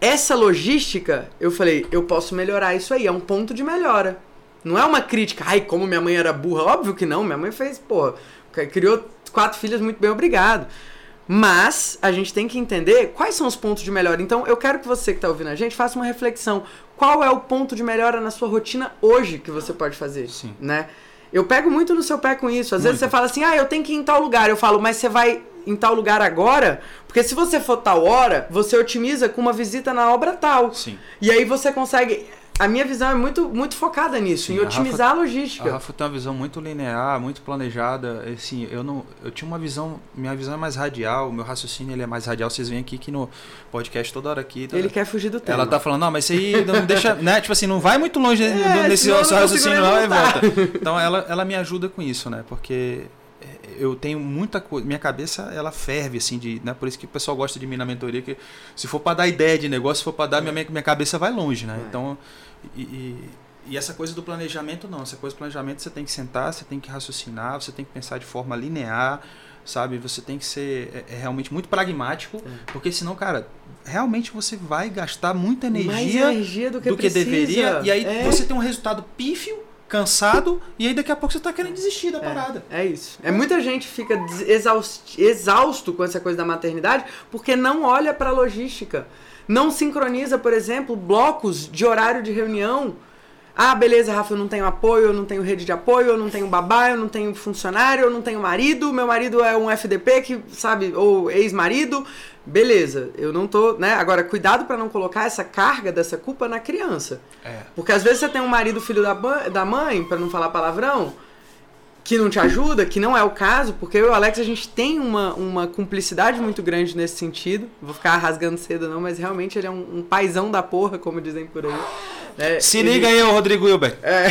Speaker 1: essa logística, eu falei, eu posso melhorar isso aí. É um ponto de melhora. Não é uma crítica, ai, como minha mãe era burra. Óbvio que não, minha mãe fez, pô, criou quatro filhas muito bem, obrigado. Mas a gente tem que entender quais são os pontos de melhora. Então, eu quero que você que está ouvindo a gente faça uma reflexão. Qual é o ponto de melhora na sua rotina hoje que você pode fazer?
Speaker 2: Sim.
Speaker 1: Né? Eu pego muito no seu pé com isso. Às muito. vezes você fala assim, ah, eu tenho que ir em tal lugar. Eu falo, mas você vai em tal lugar agora? Porque se você for tal hora, você otimiza com uma visita na obra tal.
Speaker 2: Sim.
Speaker 1: E aí você consegue a minha visão é muito, muito focada nisso, Sim, em otimizar a, Rafa, a, logística.
Speaker 2: A Rafa tem uma visão muito linear, muito planejada. Assim, eu não, eu tinha uma visão, minha visão é mais radial, o meu raciocínio ele é mais radial. Vocês veem aqui que no podcast toda hora aqui. Toda...
Speaker 1: Ele quer fugir do tema.
Speaker 2: Ela tá falando, não, mas isso aí não deixa, né? Tipo assim, não vai muito longe [laughs] é, nesse raciocínio não e volta. [laughs] Então ela, ela me ajuda com isso, né? Porque eu tenho muita coisa. Minha cabeça, ela ferve, assim, de. Né? Por isso que o pessoal gosta de mim na mentoria, que se for para dar ideia de negócio, se for para dar, minha, minha cabeça vai longe, né? É. Então. E, e, e, essa coisa do planejamento, não. Essa coisa do planejamento você tem que sentar, você tem que raciocinar, você tem que pensar de forma linear, sabe? Você tem que ser é, é realmente muito pragmático, é. porque senão, cara, realmente você vai gastar muita energia,
Speaker 1: energia do que, do que deveria,
Speaker 2: e aí é. você tem um resultado pífio cansado e aí daqui a pouco você tá querendo desistir da
Speaker 1: é,
Speaker 2: parada.
Speaker 1: É isso. É muita gente fica exausto, exausto com essa coisa da maternidade porque não olha para logística. Não sincroniza, por exemplo, blocos de horário de reunião. Ah, beleza, Rafa, eu não tenho apoio, eu não tenho rede de apoio, eu não tenho babá, eu não tenho funcionário, eu não tenho marido, meu marido é um FDP que, sabe, ou ex-marido, Beleza, eu não tô, né? Agora, cuidado para não colocar essa carga dessa culpa na criança. É. Porque às vezes você tem um marido filho da, da mãe, para não falar palavrão, que não te ajuda, que não é o caso, porque eu e o Alex a gente tem uma, uma cumplicidade muito grande nesse sentido. Vou ficar rasgando cedo não, mas realmente ele é um, um paizão da porra, como dizem por aí.
Speaker 2: É, Se ele, liga aí, Rodrigo Hilbert. É,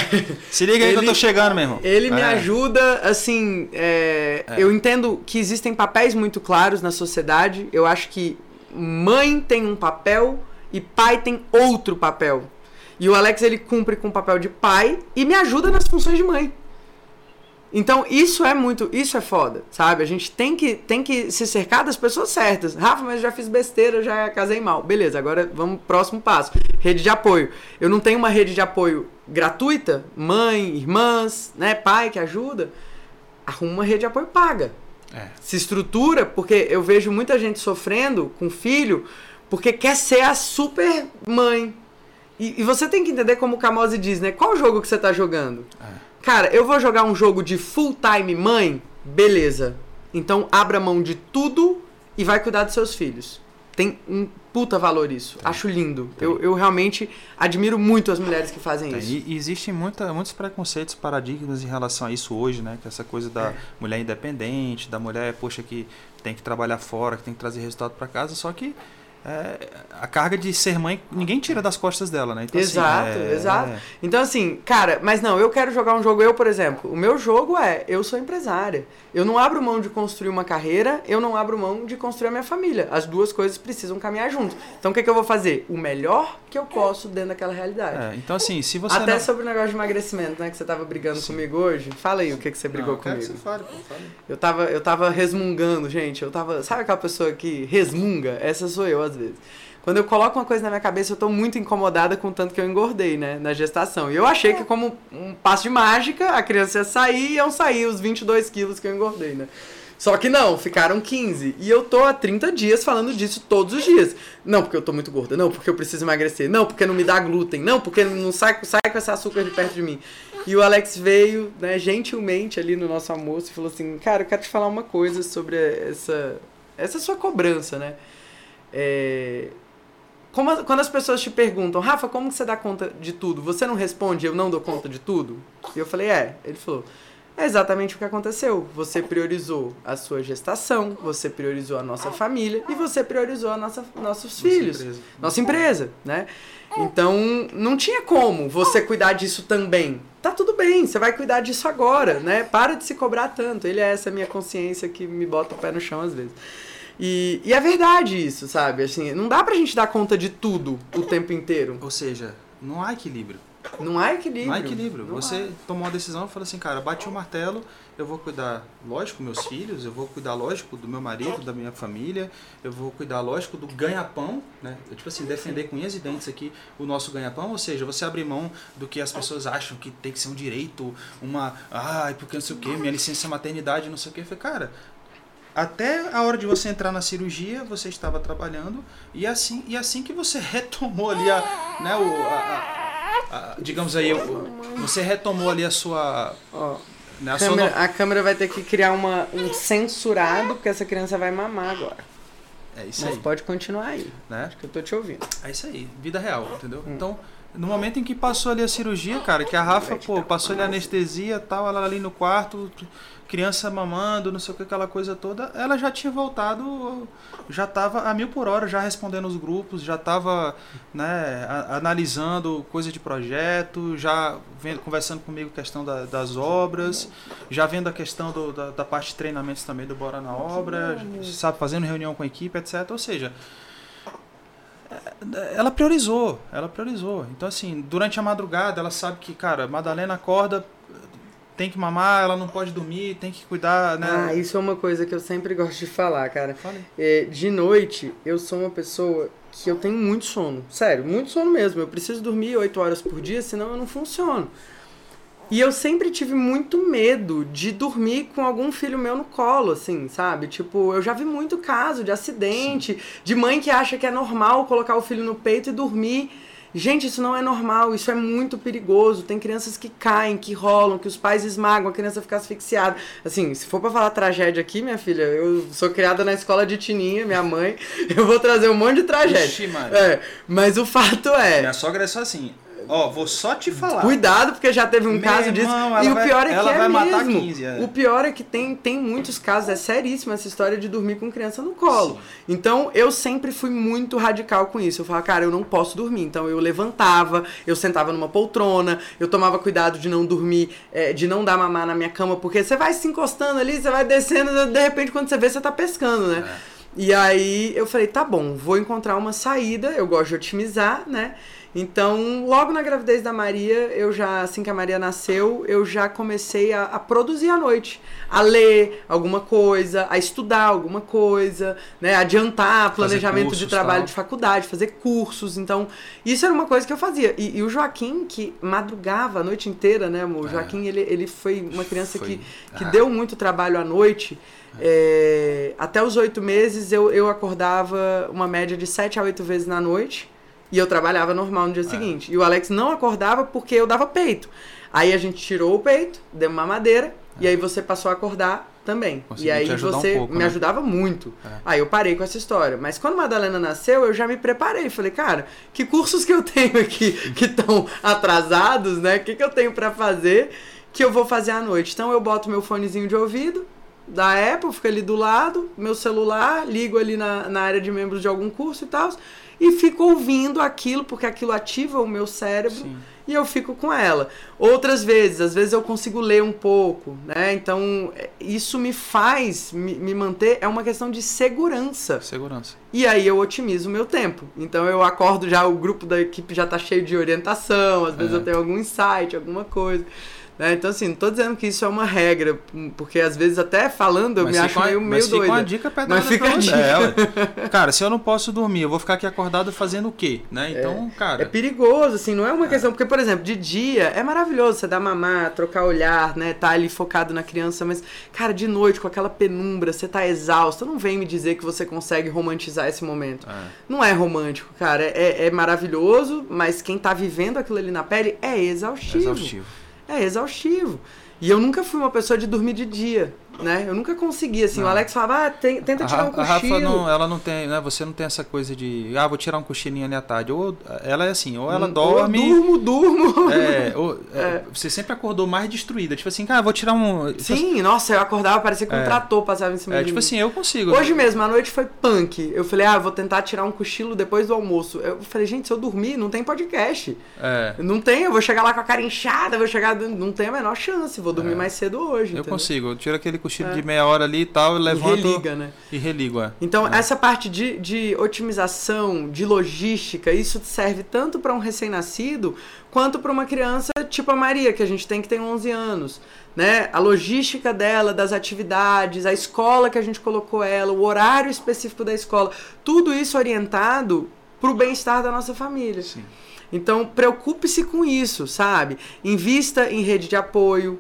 Speaker 2: Se liga aí ele, que eu tô chegando, meu irmão.
Speaker 1: Ele é. me ajuda, assim. É, é, eu entendo que existem papéis muito claros na sociedade. Eu acho que mãe tem um papel e pai tem outro papel. E o Alex ele cumpre com o papel de pai e me ajuda nas funções de mãe. Então, isso é muito, isso é foda, sabe? A gente tem que, tem que se cercar das pessoas certas. Rafa, mas eu já fiz besteira, já casei mal. Beleza, agora vamos pro próximo passo. Rede de apoio. Eu não tenho uma rede de apoio gratuita, mãe, irmãs, né, pai que ajuda. Arruma uma rede de apoio paga. É. Se estrutura, porque eu vejo muita gente sofrendo com filho porque quer ser a super mãe. E, e você tem que entender como o Camose diz, né? Qual jogo que você tá jogando? É. Cara, eu vou jogar um jogo de full time mãe? Beleza. Então abra mão de tudo e vai cuidar dos seus filhos. Tem um puta valor isso. Tem. Acho lindo. Eu, eu realmente admiro muito as mulheres que fazem Tem. isso.
Speaker 2: E, e existem muita, muitos preconceitos, paradigmas em relação a isso hoje, né? Que essa coisa da é. mulher independente, da mulher, poxa, que tem que trabalhar fora, que tem que trazer resultado para casa. Só que é, a carga de ser mãe, ninguém tira das costas dela, né?
Speaker 1: Então, assim, exato, assim, é, exato. É... Então, assim, cara, mas não, eu quero jogar um jogo, eu, por exemplo, o meu jogo é, eu sou empresária. Eu não abro mão de construir uma carreira, eu não abro mão de construir a minha família. As duas coisas precisam caminhar juntos. Então, o que, é que eu vou fazer? O melhor que eu posso dentro daquela realidade.
Speaker 2: É, então, assim, se você.
Speaker 1: Até
Speaker 2: não...
Speaker 1: sobre o negócio de emagrecimento, né? Que você tava brigando Sim. comigo hoje. Fala aí o que, que você brigou não, comigo. Que você fale, pô, fale. Eu tava, eu tava resmungando, gente. Eu tava. Sabe aquela pessoa que resmunga? Essa sou eu, às vezes. Quando eu coloco uma coisa na minha cabeça, eu tô muito incomodada com o tanto que eu engordei, né, na gestação. E eu achei que como um passo de mágica, a criança ia sair e iam sair os 22 quilos que eu engordei, né. Só que não, ficaram 15. E eu tô há 30 dias falando disso todos os dias. Não, porque eu tô muito gorda. Não, porque eu preciso emagrecer. Não, porque não me dá glúten. Não, porque não sai, sai com esse açúcar de perto de mim. E o Alex veio, né, gentilmente ali no nosso almoço e falou assim: Cara, eu quero te falar uma coisa sobre essa, essa sua cobrança, né? É, como, quando as pessoas te perguntam, Rafa, como você dá conta de tudo? Você não responde, eu não dou conta de tudo? E eu falei, é. Ele falou, é exatamente o que aconteceu. Você priorizou a sua gestação, você priorizou a nossa família e você priorizou a nossa, nossos nossa filhos, empresa. nossa empresa, né? Então, não tinha como você cuidar disso também. Tá tudo bem, você vai cuidar disso agora, né? Para de se cobrar tanto. Ele é essa minha consciência que me bota o pé no chão às vezes. E, e é verdade isso, sabe? Assim, não dá pra gente dar conta de tudo o tempo inteiro.
Speaker 2: Ou seja, não há equilíbrio.
Speaker 1: Não há equilíbrio.
Speaker 2: Não há equilíbrio. Não Você há. tomou uma decisão e falou assim, cara, bati o martelo, eu vou cuidar, lógico, meus filhos, eu vou cuidar, lógico, do meu marido, da minha família, eu vou cuidar, lógico, do ganha-pão, né? Eu, tipo assim, defender com unhas e dentes aqui o nosso ganha-pão, ou seja, você abrir mão do que as pessoas acham que tem que ser um direito, uma, ai, porque não sei o quê, minha licença maternidade, não sei o quê. Eu falei, cara, até a hora de você entrar na cirurgia, você estava trabalhando e assim e assim que você [laughs] retomou ali a, né, o, a, a, a digamos aí, você retomou ali a sua
Speaker 1: oh, né, a, câmera, sua... a câmera vai ter que criar uma, um censurado porque essa criança vai mamar agora.
Speaker 2: É isso
Speaker 1: Mas
Speaker 2: aí.
Speaker 1: pode continuar aí.
Speaker 2: Né?
Speaker 1: Acho que eu tô te ouvindo.
Speaker 2: É isso aí, vida real, entendeu?
Speaker 1: Hum.
Speaker 2: Então, no momento em que passou ali a cirurgia, cara, que a Rafa, pô, passou ali a anestesia tal, ela ali no quarto, criança mamando, não sei o que, aquela coisa toda, ela já tinha voltado, já tava a mil por hora, já respondendo os grupos, já tava, né, analisando coisa de projeto, já vendo, conversando comigo questão da- das obras, já vendo a questão do- da, da parte de treinamentos também do Bora na Obra, sabe, fazendo reunião com a equipe, etc. Ou seja, ela priorizou, ela priorizou. Então, assim, durante a madrugada, ela sabe que, cara, Madalena acorda, tem que mamar, ela não pode dormir, tem que cuidar, né?
Speaker 1: Ah, isso é uma coisa que eu sempre gosto de falar, cara. É, de noite, eu sou uma pessoa que eu tenho muito sono. Sério, muito sono mesmo. Eu preciso dormir 8 horas por dia, senão eu não funciono. E eu sempre tive muito medo de dormir com algum filho meu no colo, assim, sabe? Tipo, eu já vi muito caso de acidente, de mãe que acha que é normal colocar o filho no peito e dormir. Gente, isso não é normal, isso é muito perigoso. Tem crianças que caem, que rolam, que os pais esmagam, a criança fica asfixiada. Assim, se for pra falar tragédia aqui, minha filha, eu sou criada na escola de Tininha, minha mãe, [laughs] eu vou trazer um monte de tragédia.
Speaker 2: Ixi.
Speaker 1: É, mas o fato é,
Speaker 2: Minha sogra é só assim, ó, vou só te falar.
Speaker 1: Cuidado, porque já teve um
Speaker 2: Meu
Speaker 1: caso disso.
Speaker 2: irmão,
Speaker 1: e o
Speaker 2: vai-
Speaker 1: pior é que
Speaker 2: ela
Speaker 1: é
Speaker 2: vai matar
Speaker 1: mesmo.
Speaker 2: 15, é.
Speaker 1: O pior é que tem, tem muitos casos, é seríssima essa história de dormir com criança no colo. Então eu sempre fui muito radical com isso. Eu falava, cara, eu não posso dormir. Então eu levantava, eu sentava numa poltrona, eu tomava cuidado de não dormir, eh, de não dar mamar na minha cama, porque você vai se encostando ali, você vai descendo, de repente quando você vê, você tá pescando, né? E aí eu falei, tá bom, vou encontrar uma saída, eu gosto de otimizar, né? Então, logo na gravidez da Maria, eu já, assim que a Maria nasceu, eu já comecei a, a produzir à noite. A ler alguma coisa, a estudar alguma coisa, né? Adiantar planejamento
Speaker 2: cursos,
Speaker 1: de trabalho
Speaker 2: tal.
Speaker 1: de faculdade, fazer cursos. Então, isso era uma coisa que eu fazia. E, e o Joaquim, que madrugava a noite inteira, né, amor? O Joaquim, ele, ele foi uma criança
Speaker 2: Foi.
Speaker 1: que, que
Speaker 2: Ah.
Speaker 1: deu muito trabalho à noite. É, até os oito meses eu, eu acordava uma média de sete a oito vezes na noite e eu trabalhava normal no dia seguinte. E o Alex não acordava porque eu dava peito. Aí a gente tirou o peito, deu uma madeira e aí você passou a acordar também. E aí
Speaker 2: ajudar um
Speaker 1: você
Speaker 2: pouco,
Speaker 1: me
Speaker 2: né?
Speaker 1: ajudava muito.
Speaker 2: É.
Speaker 1: Aí eu parei com essa história. Mas quando a Madalena nasceu, eu já me preparei. Falei, cara, que cursos que eu tenho aqui [laughs] que estão atrasados, né? O que, que eu tenho pra fazer que eu vou fazer à noite? Então eu boto meu fonezinho de ouvido da Apple, fica ali do lado, meu celular, ligo ali na, na área de membros de algum curso e tal, e fico ouvindo aquilo, porque aquilo ativa o meu cérebro
Speaker 2: Sim.
Speaker 1: e eu fico com ela. Outras vezes, às vezes eu consigo ler um pouco, né? Então, é, isso me faz me, me manter, é uma questão de segurança.
Speaker 2: Segurança.
Speaker 1: E aí eu otimizo o meu tempo. Então eu acordo já, o grupo da equipe já tá cheio de orientação, às vezes
Speaker 2: É.
Speaker 1: eu tenho algum insight, alguma coisa. Né? Então, assim, não tô dizendo que isso é uma regra, porque às vezes até falando eu
Speaker 2: Mas
Speaker 1: me acho meio,
Speaker 2: mas
Speaker 1: meio
Speaker 2: fica
Speaker 1: doida.
Speaker 2: uma dica pedrada
Speaker 1: Mas fica
Speaker 2: pra
Speaker 1: a dica.
Speaker 2: É, ué. cara, se eu não posso dormir, eu vou ficar aqui acordado fazendo o quê? Né? Então, cara.
Speaker 1: É perigoso, assim, não é uma questão. Porque, por exemplo, de dia é maravilhoso você dar mamar, trocar olhar, né? Tá ali focado na criança, mas, cara, de noite, com aquela penumbra, você tá exausto, não vem me dizer que você consegue romantizar esse momento.
Speaker 2: É.
Speaker 1: Não é romântico, cara. É, é maravilhoso, mas quem tá vivendo aquilo ali na pele é exaustivo.
Speaker 2: Exaustivo.
Speaker 1: É exaustivo. E eu nunca fui uma pessoa de dormir de dia, né? Eu nunca consegui, assim.
Speaker 2: Não.
Speaker 1: O Alex falava, ah, tem- tenta
Speaker 2: A,
Speaker 1: tirar um
Speaker 2: Ra- a Rafa
Speaker 1: cochilo.
Speaker 2: não, ela não tem, né? Você não tem essa coisa de, ah, vou tirar um cochilinho ali à tarde. Ou ela é assim, ou ela
Speaker 1: Hum,
Speaker 2: dorme.
Speaker 1: Eu durmo, durmo.
Speaker 2: É, ou, [laughs] é, Você sempre acordou mais destruída. Tipo assim, cara, vou tirar um.
Speaker 1: Sim, nossa, eu acordava, parecia que um
Speaker 2: É.
Speaker 1: trator passava em cima
Speaker 2: É,
Speaker 1: de
Speaker 2: tipo
Speaker 1: mim.
Speaker 2: assim, eu consigo.
Speaker 1: Hoje mesmo, a noite foi punk. Eu falei, ah, vou tentar tirar um cochilo depois do almoço. Eu falei, gente, se eu dormir, não tem podcast.
Speaker 2: É,
Speaker 1: Não tem, eu vou chegar lá com a cara inchada, vou chegar. Não tem a menor chance, vou dormir
Speaker 2: É.
Speaker 1: mais cedo hoje.
Speaker 2: eu
Speaker 1: entendeu?
Speaker 2: consigo. Eu tiro aquele cochilo
Speaker 1: É.
Speaker 2: de meia hora ali e tal, e
Speaker 1: E
Speaker 2: levanto.
Speaker 1: religa, né?
Speaker 2: E religo, é.
Speaker 1: Então,
Speaker 2: É.
Speaker 1: essa parte de, de otimização, de logística, isso serve tanto para um recém-nascido quanto para uma criança tipo a Maria, que a gente tem que tem 11 anos. Né? A logística dela, das atividades, a escola que a gente colocou ela, o horário específico da escola, tudo isso orientado para o bem-estar da nossa família.
Speaker 2: Sim.
Speaker 1: Então, preocupe-se com isso, sabe? Invista em rede de apoio.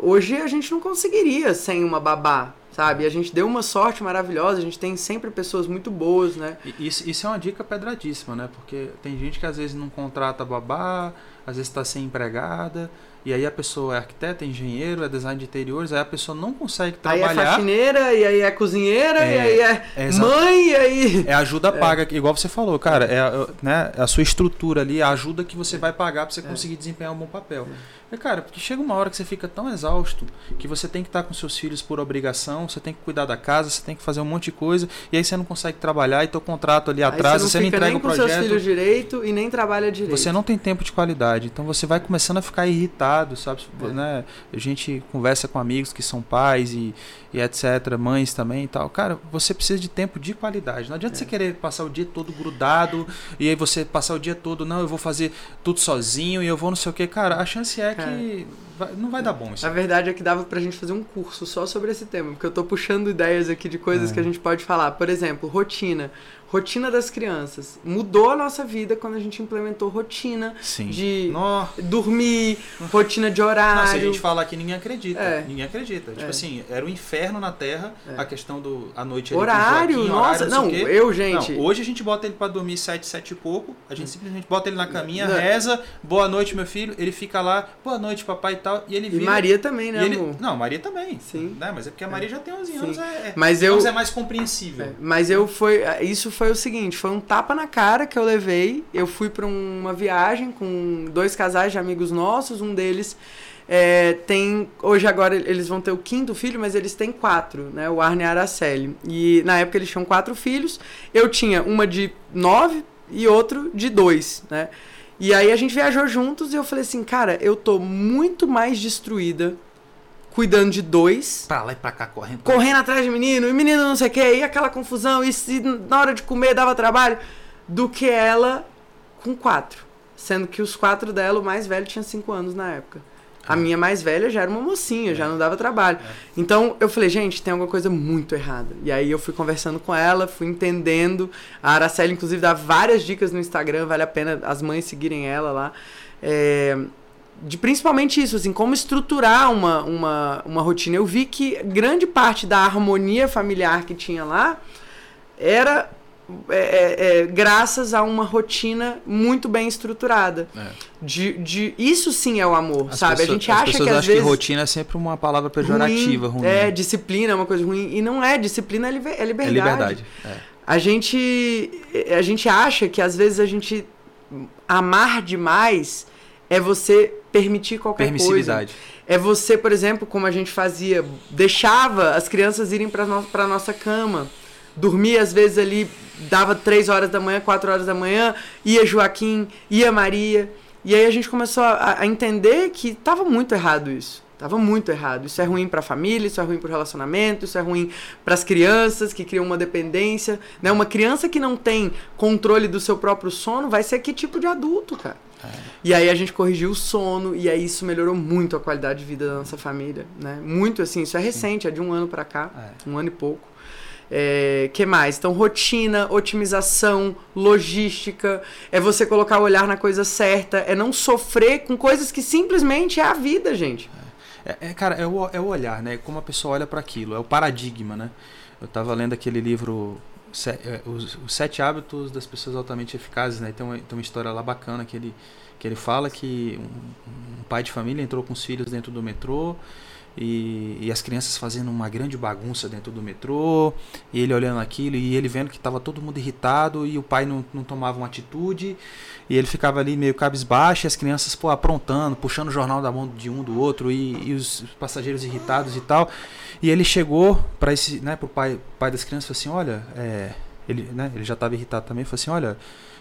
Speaker 1: Hoje a gente não conseguiria sem uma babá, sabe? A gente deu uma sorte maravilhosa, a gente tem sempre pessoas muito boas, né?
Speaker 2: Isso, isso é uma dica pedradíssima, né? Porque tem gente que às vezes não contrata babá, às vezes está sem empregada, e aí a pessoa é arquiteta, é engenheiro, é design de interiores, aí a pessoa não consegue trabalhar. Aí
Speaker 1: é faxineira, e aí é cozinheira, é, e aí é, é mãe, e aí.
Speaker 2: É ajuda [laughs] é. paga, igual você falou, cara, é, né, a sua estrutura ali, a ajuda que você vai pagar para você é. conseguir desempenhar um bom papel. É, cara, porque chega uma hora que você fica tão exausto que você tem que estar com seus filhos por obrigação, você tem que cuidar da casa, você tem que fazer um monte de coisa, e aí você não consegue trabalhar, e teu contrato ali atrás, você não, você não entrega
Speaker 1: nem
Speaker 2: o projeto.
Speaker 1: com seus filhos direito e nem trabalha direito.
Speaker 2: Você não tem tempo de qualidade, então você vai começando a ficar irritado, sabe? É. Né? A gente conversa com amigos que são pais e, e etc, mães também e tal. Cara, você precisa de tempo de qualidade. Não adianta é. você querer passar o dia todo grudado e aí você passar o dia todo, não, eu vou fazer tudo sozinho e eu vou não sei o que. Cara, a chance é que vai, não vai dar bom isso.
Speaker 1: A verdade é que dava pra gente fazer um curso só sobre esse tema, porque eu tô puxando ideias aqui de coisas é. que a gente pode falar. Por exemplo, rotina rotina das crianças. Mudou a nossa vida quando a gente implementou rotina Sim. de dormir, rotina de horário. Nossa,
Speaker 2: a gente fala aqui ninguém acredita. É. Ninguém acredita. Tipo é. assim, era o um inferno na Terra é. a questão do a noite
Speaker 1: horário, Joaquim, nossa, horário, não, não eu, gente.
Speaker 2: Não, hoje a gente bota ele para dormir sete, sete e pouco, a gente simplesmente bota ele na caminha, não. reza, boa noite, meu filho, ele fica lá, boa noite, papai e tal, e ele vira.
Speaker 1: E Maria também, né,
Speaker 2: ele,
Speaker 1: amor?
Speaker 2: Não, Maria também. Sim. Né? Mas é porque a Maria já tem 11 anos, é,
Speaker 1: mas eu,
Speaker 2: é mais compreensível. É,
Speaker 1: mas eu foi, isso foi o seguinte, foi um tapa na cara que eu levei. Eu fui para uma viagem com dois casais de amigos nossos, um deles é, tem. Hoje agora eles vão ter o quinto filho, mas eles têm quatro, né? O Arne e a Araceli. E na época eles tinham quatro filhos. Eu tinha uma de nove e outro de dois, né? E aí a gente viajou juntos e eu falei assim, cara, eu tô muito mais destruída cuidando de dois.
Speaker 2: Pra lá e pra cá, correndo.
Speaker 1: Correndo atrás de menino, e menino não sei o que, e aquela confusão, e se na hora de comer dava trabalho, do que ela com quatro. Sendo que os quatro dela, o mais velho tinha cinco anos na época. A minha mais velha já era uma mocinha, já não dava trabalho. É. Então eu falei, gente, tem alguma coisa muito errada. E aí eu fui conversando com ela, fui entendendo. A Araceli, inclusive, dá várias dicas no Instagram, vale a pena as mães seguirem ela lá. É, de principalmente isso, assim, como estruturar uma, uma, uma rotina. Eu vi que grande parte da harmonia familiar que tinha lá era é, é, é, graças a uma rotina muito bem estruturada. É. De, de, isso sim é o amor, as sabe?
Speaker 2: Pessoas,
Speaker 1: a gente acha
Speaker 2: que
Speaker 1: às vezes.
Speaker 2: que rotina é sempre uma palavra pejorativa, ruim, ruim.
Speaker 1: É, disciplina é uma coisa ruim. E não é, disciplina é, é liberdade. É liberdade. É. A gente. A gente acha que às vezes a gente amar demais é você permitir qualquer coisa. É você, por exemplo, como a gente fazia, deixava as crianças irem para no, a nossa cama. Dormia às vezes ali, dava três horas da manhã, quatro horas da manhã, ia Joaquim, ia Maria. E aí a gente começou a, a entender que estava muito errado isso. Tava muito errado. Isso é ruim para a família, isso é ruim para o relacionamento, isso é ruim para as crianças que criam uma dependência, né? Uma criança que não tem controle do seu próprio sono vai ser que tipo de adulto, cara? É. E aí a gente corrigiu o sono e aí isso melhorou muito a qualidade de vida da nossa família, né? Muito assim, isso é recente, é de um ano para cá, é. um ano e pouco. É, que mais? Então, rotina, otimização, logística, é você colocar o olhar na coisa certa, é não sofrer com coisas que simplesmente é a vida, gente.
Speaker 2: É, é cara, é o, é o olhar, né? Como a pessoa olha para aquilo, é o paradigma, né? Eu estava lendo aquele livro os, os, sete hábitos das pessoas altamente eficazes, né? Tem uma, tem uma história lá bacana que ele, que ele fala que um, um pai de família entrou com os filhos dentro do metrô e, e, as crianças fazendo uma grande bagunça dentro do metrô, e ele olhando aquilo e ele vendo que estava todo mundo irritado e o pai não, não tomava uma atitude, e ele ficava ali meio cabisbaixo, e as crianças pô, aprontando, puxando o jornal da mão de um do outro, e, e os passageiros irritados e tal. E ele chegou para esse, né, pro pai, pai das crianças e falou assim: olha, é, ele, né, ele já estava irritado também, falou assim: olha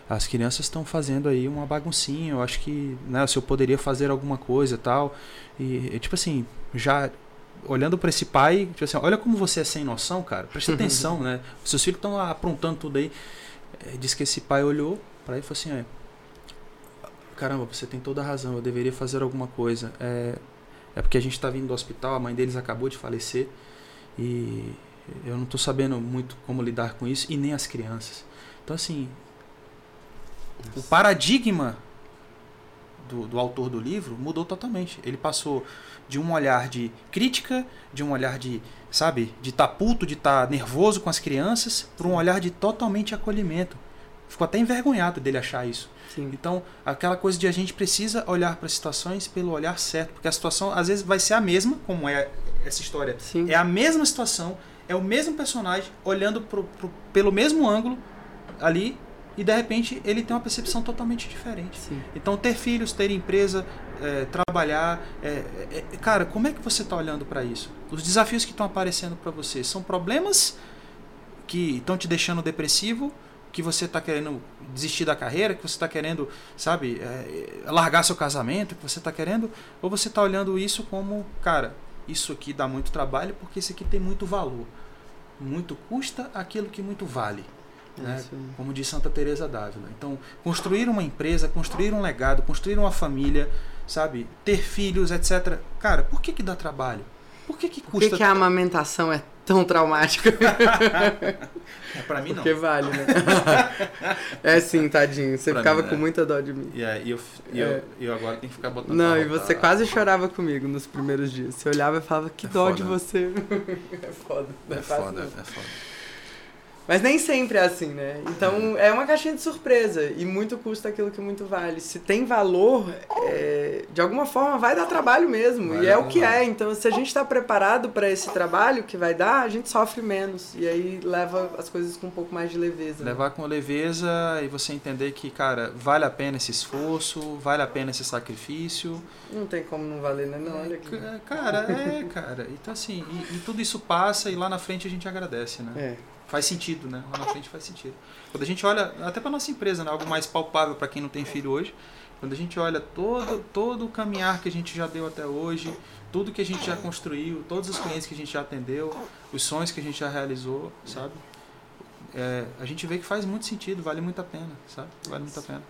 Speaker 2: as crianças estão fazendo aí uma baguncinha, eu acho que, né, se eu poderia fazer alguma coisa tal. E, e tipo assim, já olhando para esse pai, tipo assim, olha como você é sem noção, cara. Presta atenção, né? Seus filhos estão aprontando tudo aí. É, diz que esse pai olhou para ele e falou assim: é, caramba, você tem toda a razão, eu deveria fazer alguma coisa. É, é porque a gente está vindo do hospital, a mãe deles acabou de falecer e eu não estou sabendo muito como lidar com isso e nem as crianças. Então assim, Nossa. o paradigma do, do autor do livro mudou totalmente. Ele passou de um olhar de crítica, de um olhar de, sabe, de estar tá puto, de estar tá nervoso com as crianças, para um olhar de totalmente acolhimento. Ficou até envergonhado dele achar isso. Sim. Então, aquela coisa de a gente precisa olhar para as situações pelo olhar certo, porque a situação às vezes vai ser a mesma, como é essa história. Sim. É a mesma situação, é o mesmo personagem olhando pro, pro, pelo mesmo ângulo ali e de repente ele tem uma percepção totalmente diferente. Sim. Então, ter filhos, ter empresa, é, trabalhar, é, é, é cara, como é que você está olhando para isso? Os desafios que estão aparecendo para você são problemas que estão te deixando depressivo que você está querendo desistir da carreira, que você está querendo, sabe, é, largar seu casamento, que você está querendo, ou você está olhando isso como, cara, isso aqui dá muito trabalho porque isso aqui tem muito valor. Muito custa aquilo que muito vale. Né? Como diz Santa Teresa d'Ávila. Então, construir uma empresa, construir um legado, construir uma família, sabe, ter filhos, etc. Cara, por que que dá trabalho? Por que que custa?
Speaker 1: Por que, que a amamentação é tão traumática?
Speaker 2: É, pra mim
Speaker 1: não. Porque vale, né? é sim, tadinho. Você pra ficava mim, com é. muita dó de mim.
Speaker 2: E yeah, eu, eu, é. eu agora tenho que ficar botando.
Speaker 1: Não, e você quase chorava comigo nos primeiros dias. Você olhava e falava, que é dó foda. de você. [laughs] é foda.
Speaker 2: É, é foda, é foda.
Speaker 1: Mas nem sempre é assim, né? Então é uma caixinha de surpresa e muito custa aquilo que muito vale. Se tem valor, é, de alguma forma vai dar trabalho mesmo. Vai e é o que é. Então se a gente está preparado para esse trabalho que vai dar, a gente sofre menos. E aí leva as coisas com um pouco mais de leveza.
Speaker 2: Levar com leveza e você entender que, cara, vale a pena esse esforço, vale a pena esse sacrifício.
Speaker 1: Não tem como não valer, né? Não, olha
Speaker 2: aqui. É, cara, é, cara. Então assim, e, e tudo isso passa e lá na frente a gente agradece, né?
Speaker 1: É
Speaker 2: faz sentido, né? Lá na frente faz sentido. Quando a gente olha, até para nossa empresa, né? algo mais palpável para quem não tem filho hoje, quando a gente olha todo, todo o caminhar que a gente já deu até hoje, tudo que a gente já construiu, todos os clientes que a gente já atendeu, os sonhos que a gente já realizou, sabe? É, a gente vê que faz muito sentido, vale muito a pena, sabe? Vale muito a pena.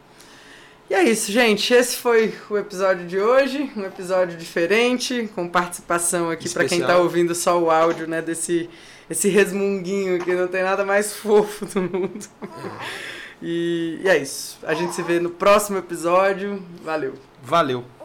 Speaker 1: E é isso, gente. Esse foi o episódio de hoje, um episódio diferente, com participação aqui para quem está ouvindo só o áudio, né, desse esse resmunguinho que não tem nada mais fofo do mundo. E, e é isso. A gente se vê no próximo episódio. Valeu.
Speaker 2: Valeu.